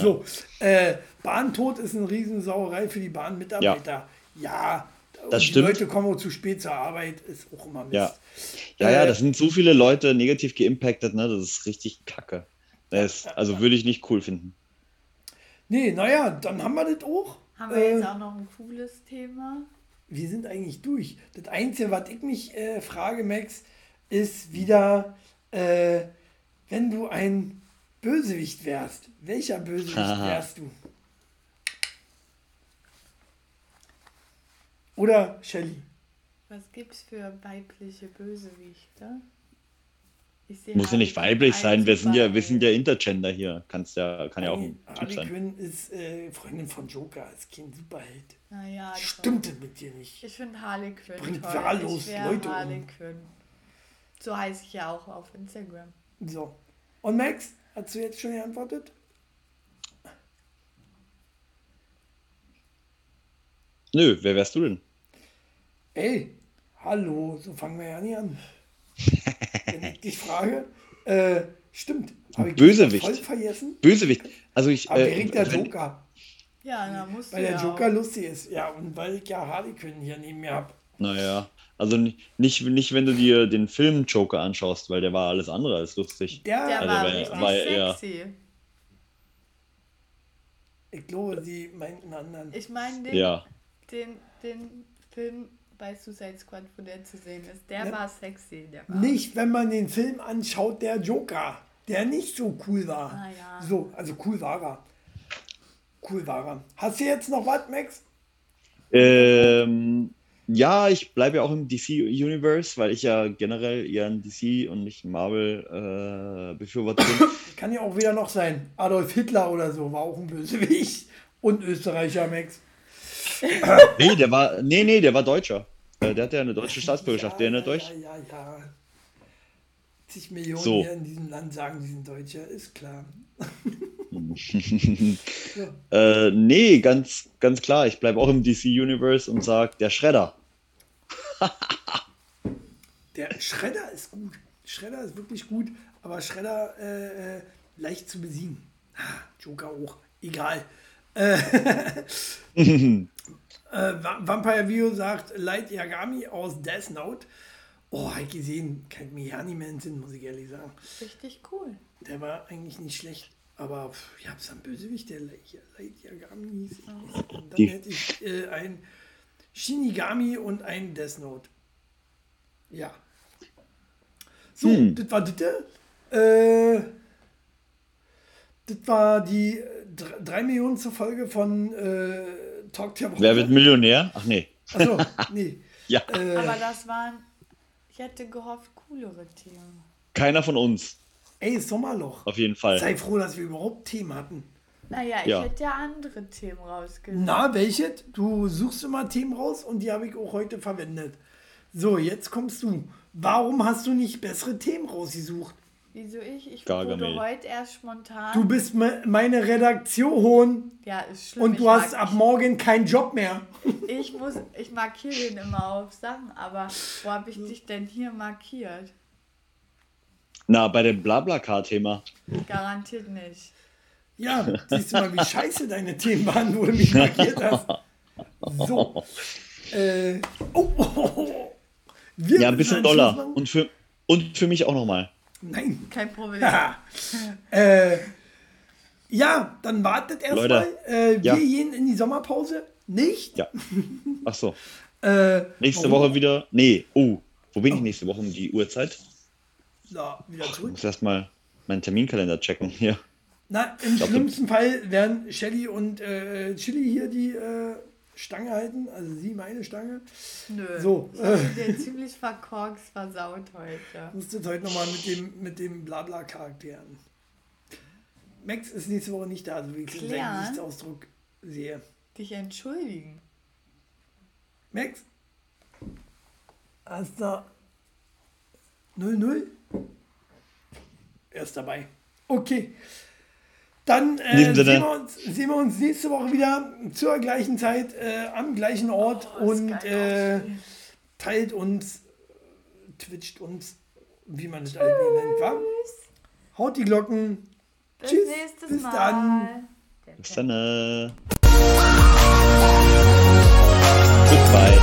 So, äh, Bahntod ist eine Riesensauerei für die Bahnmitarbeiter. Ja, Das die stimmt. Leute kommen auch zu spät zur Arbeit, ist auch immer Mist. Ja. Ja, ja, Äh, das sind so viele Leute negativ geimpactet, ne? Das ist richtig kacke. Das also würde ich nicht cool finden. Nee, naja, dann haben wir das auch. Haben wir jetzt Äh, auch noch ein cooles Thema? wir sind eigentlich durch. Das Einzige, was ich mich äh, frage, Max, ist wieder, äh, wenn du ein Bösewicht wärst, welcher Bösewicht Haha. wärst du? Oder Shelly? Was gibt's für weibliche Bösewichte? Muss ja halt nicht weiblich sein, wir sind, ja, wir sind ja Intergender hier. Kannst ja, kann ja auch ein Harley Typ sein. Quinn ist äh, Freundin von Joker, ist kein Superheld. Naja, genau. Stimmt das mit dir nicht? Ich finde Harley Quinn Bringt wahllos Leute Harley um. Quinn. So heiße ich ja auch auf Instagram. So. Und Max, hast du jetzt schon geantwortet? Nö, wer wärst du denn? Ey, hallo, so fangen wir ja nie an. Ich frage, äh, stimmt. Hab ich Bösewicht. voll vergessen? Bösewicht. Also ich. Aber äh, direkt der wenn- Joker. Ja, da musst Weil der ja Joker auch. lustig ist. Ja, und weil ich ja Harley Quinn hier neben mir hab. Naja, also ni- nicht, nicht, wenn du dir den Film Joker anschaust, weil der war alles andere als lustig. Der, Der Also war richtig eher- sexy. ich glaube, sie meinten einen anderen. Ich meine den, Ja. den, den Film bei Suicide Squad, wo der zu sehen ist, der Ja. war sexy. Der war Nicht, wenn man den Film anschaut, der Joker, der nicht so cool war. Ah, ja. So, also cool war er. Cool war er. Hast du jetzt noch was, Max? Ähm, ja, ich bleibe ja auch im DC-Universe, weil ich ja generell eher ein DC und nicht ein Marvel-Befürworter bin. Kann ja auch wieder noch sein. Adolf Hitler oder so war auch ein Bösewicht. Und Österreicher, Max. nee, der war, nee, nee, der war Deutscher. Äh, Der hat ja eine deutsche Staatsbürgerschaft, der nicht durch. Ja, ja, ja. Zig Millionen So. hier in diesem Land sagen, sie sind Deutsche, ist klar. Äh, nee, ganz, ganz klar, ich bleibe auch im DC-Universe und sag der Schredder. Der Schredder ist gut. Schredder ist wirklich gut, aber Schredder äh, äh, leicht zu besiegen. Ah, Joker auch. Egal. Äh, äh, Va- Vampire View sagt Light Yagami aus Death Note. Oh, hab ich gesehen. Kann ich mir ja nicht mehr entsinnen, muss ich ehrlich sagen. richtig cool. Der war eigentlich nicht schlecht, aber pff, ich hab's am Bösewicht, der Light Yagami hieß. Nicht. Und dann Die- hätte ich äh, ein Shinigami und ein Death Note. Ja. So, Hm. das war das. Äh, das war die äh, dr- drei Millionen zur Folge von äh, Talk Woche. Wer wird Millionär? Ach nee. Achso, nee. Ja, Äh, Aber das waren, ich hätte gehofft, coolere Themen. keiner von uns, ey, Sommerloch. auf jeden Fall. Sei froh, dass wir überhaupt Themen hatten. Naja, ich Ja. hätte ja andere Themen rausgesucht. Na, welche? Du suchst immer Themen raus und die habe ich auch heute verwendet. So, jetzt kommst du. Warum hast du nicht bessere Themen rausgesucht? Wieso ich? Ich Gargamel. wurde heute erst spontan. Du bist me meine Redaktion ja, ist schlimm. und ich du hast ab morgen keinen Job mehr. Ich muss, ich markiere den immer auf Sachen, aber wo habe ich dich denn hier markiert? Na, bei dem Blablacar-Thema. Garantiert nicht. Ja, siehst du mal, wie scheiße deine Themen waren, wo du mich markiert hast. So. Äh, oh, oh, oh, oh. Wir Ja, ein bisschen machen. Und für, und für mich auch nochmal. Nein. Kein Problem. Ja. äh, ja, dann wartet erstmal. Äh, wir ja. gehen in die Sommerpause. Nicht? Ja. Ach so. Äh, Nächste warum? Woche wieder. Nee, oh. Wo bin ich nächste Woche um die Uhrzeit? Na, wieder Ich zurück. muss erstmal meinen Terminkalender checken hier. Na, im glaub, schlimmsten Fall werden Shelly und äh, Chili hier die äh, Stange halten. Also sie meine Stange. Nö. So, dir ziemlich verkorkst versaut heute. Musstet heute nochmal mit dem, mit dem Blabla-Charakteren. Max ist nächste Woche nicht da, so wie ich Klären? Gesichtsausdruck sehe. Dich entschuldigen. Max? Hast du 0-0? Er ist dabei. Okay. Dann äh, sehen, wir uns, sehen wir uns nächste Woche wieder zur gleichen Zeit am äh, am gleichen Ort Oh, und äh, teilt uns, twitcht uns, wie man es halt nennt, wa? Haut die Glocken. Bis Tschüss, nächstes bis Mal. dann. Bis dann. Äh. Goodbye.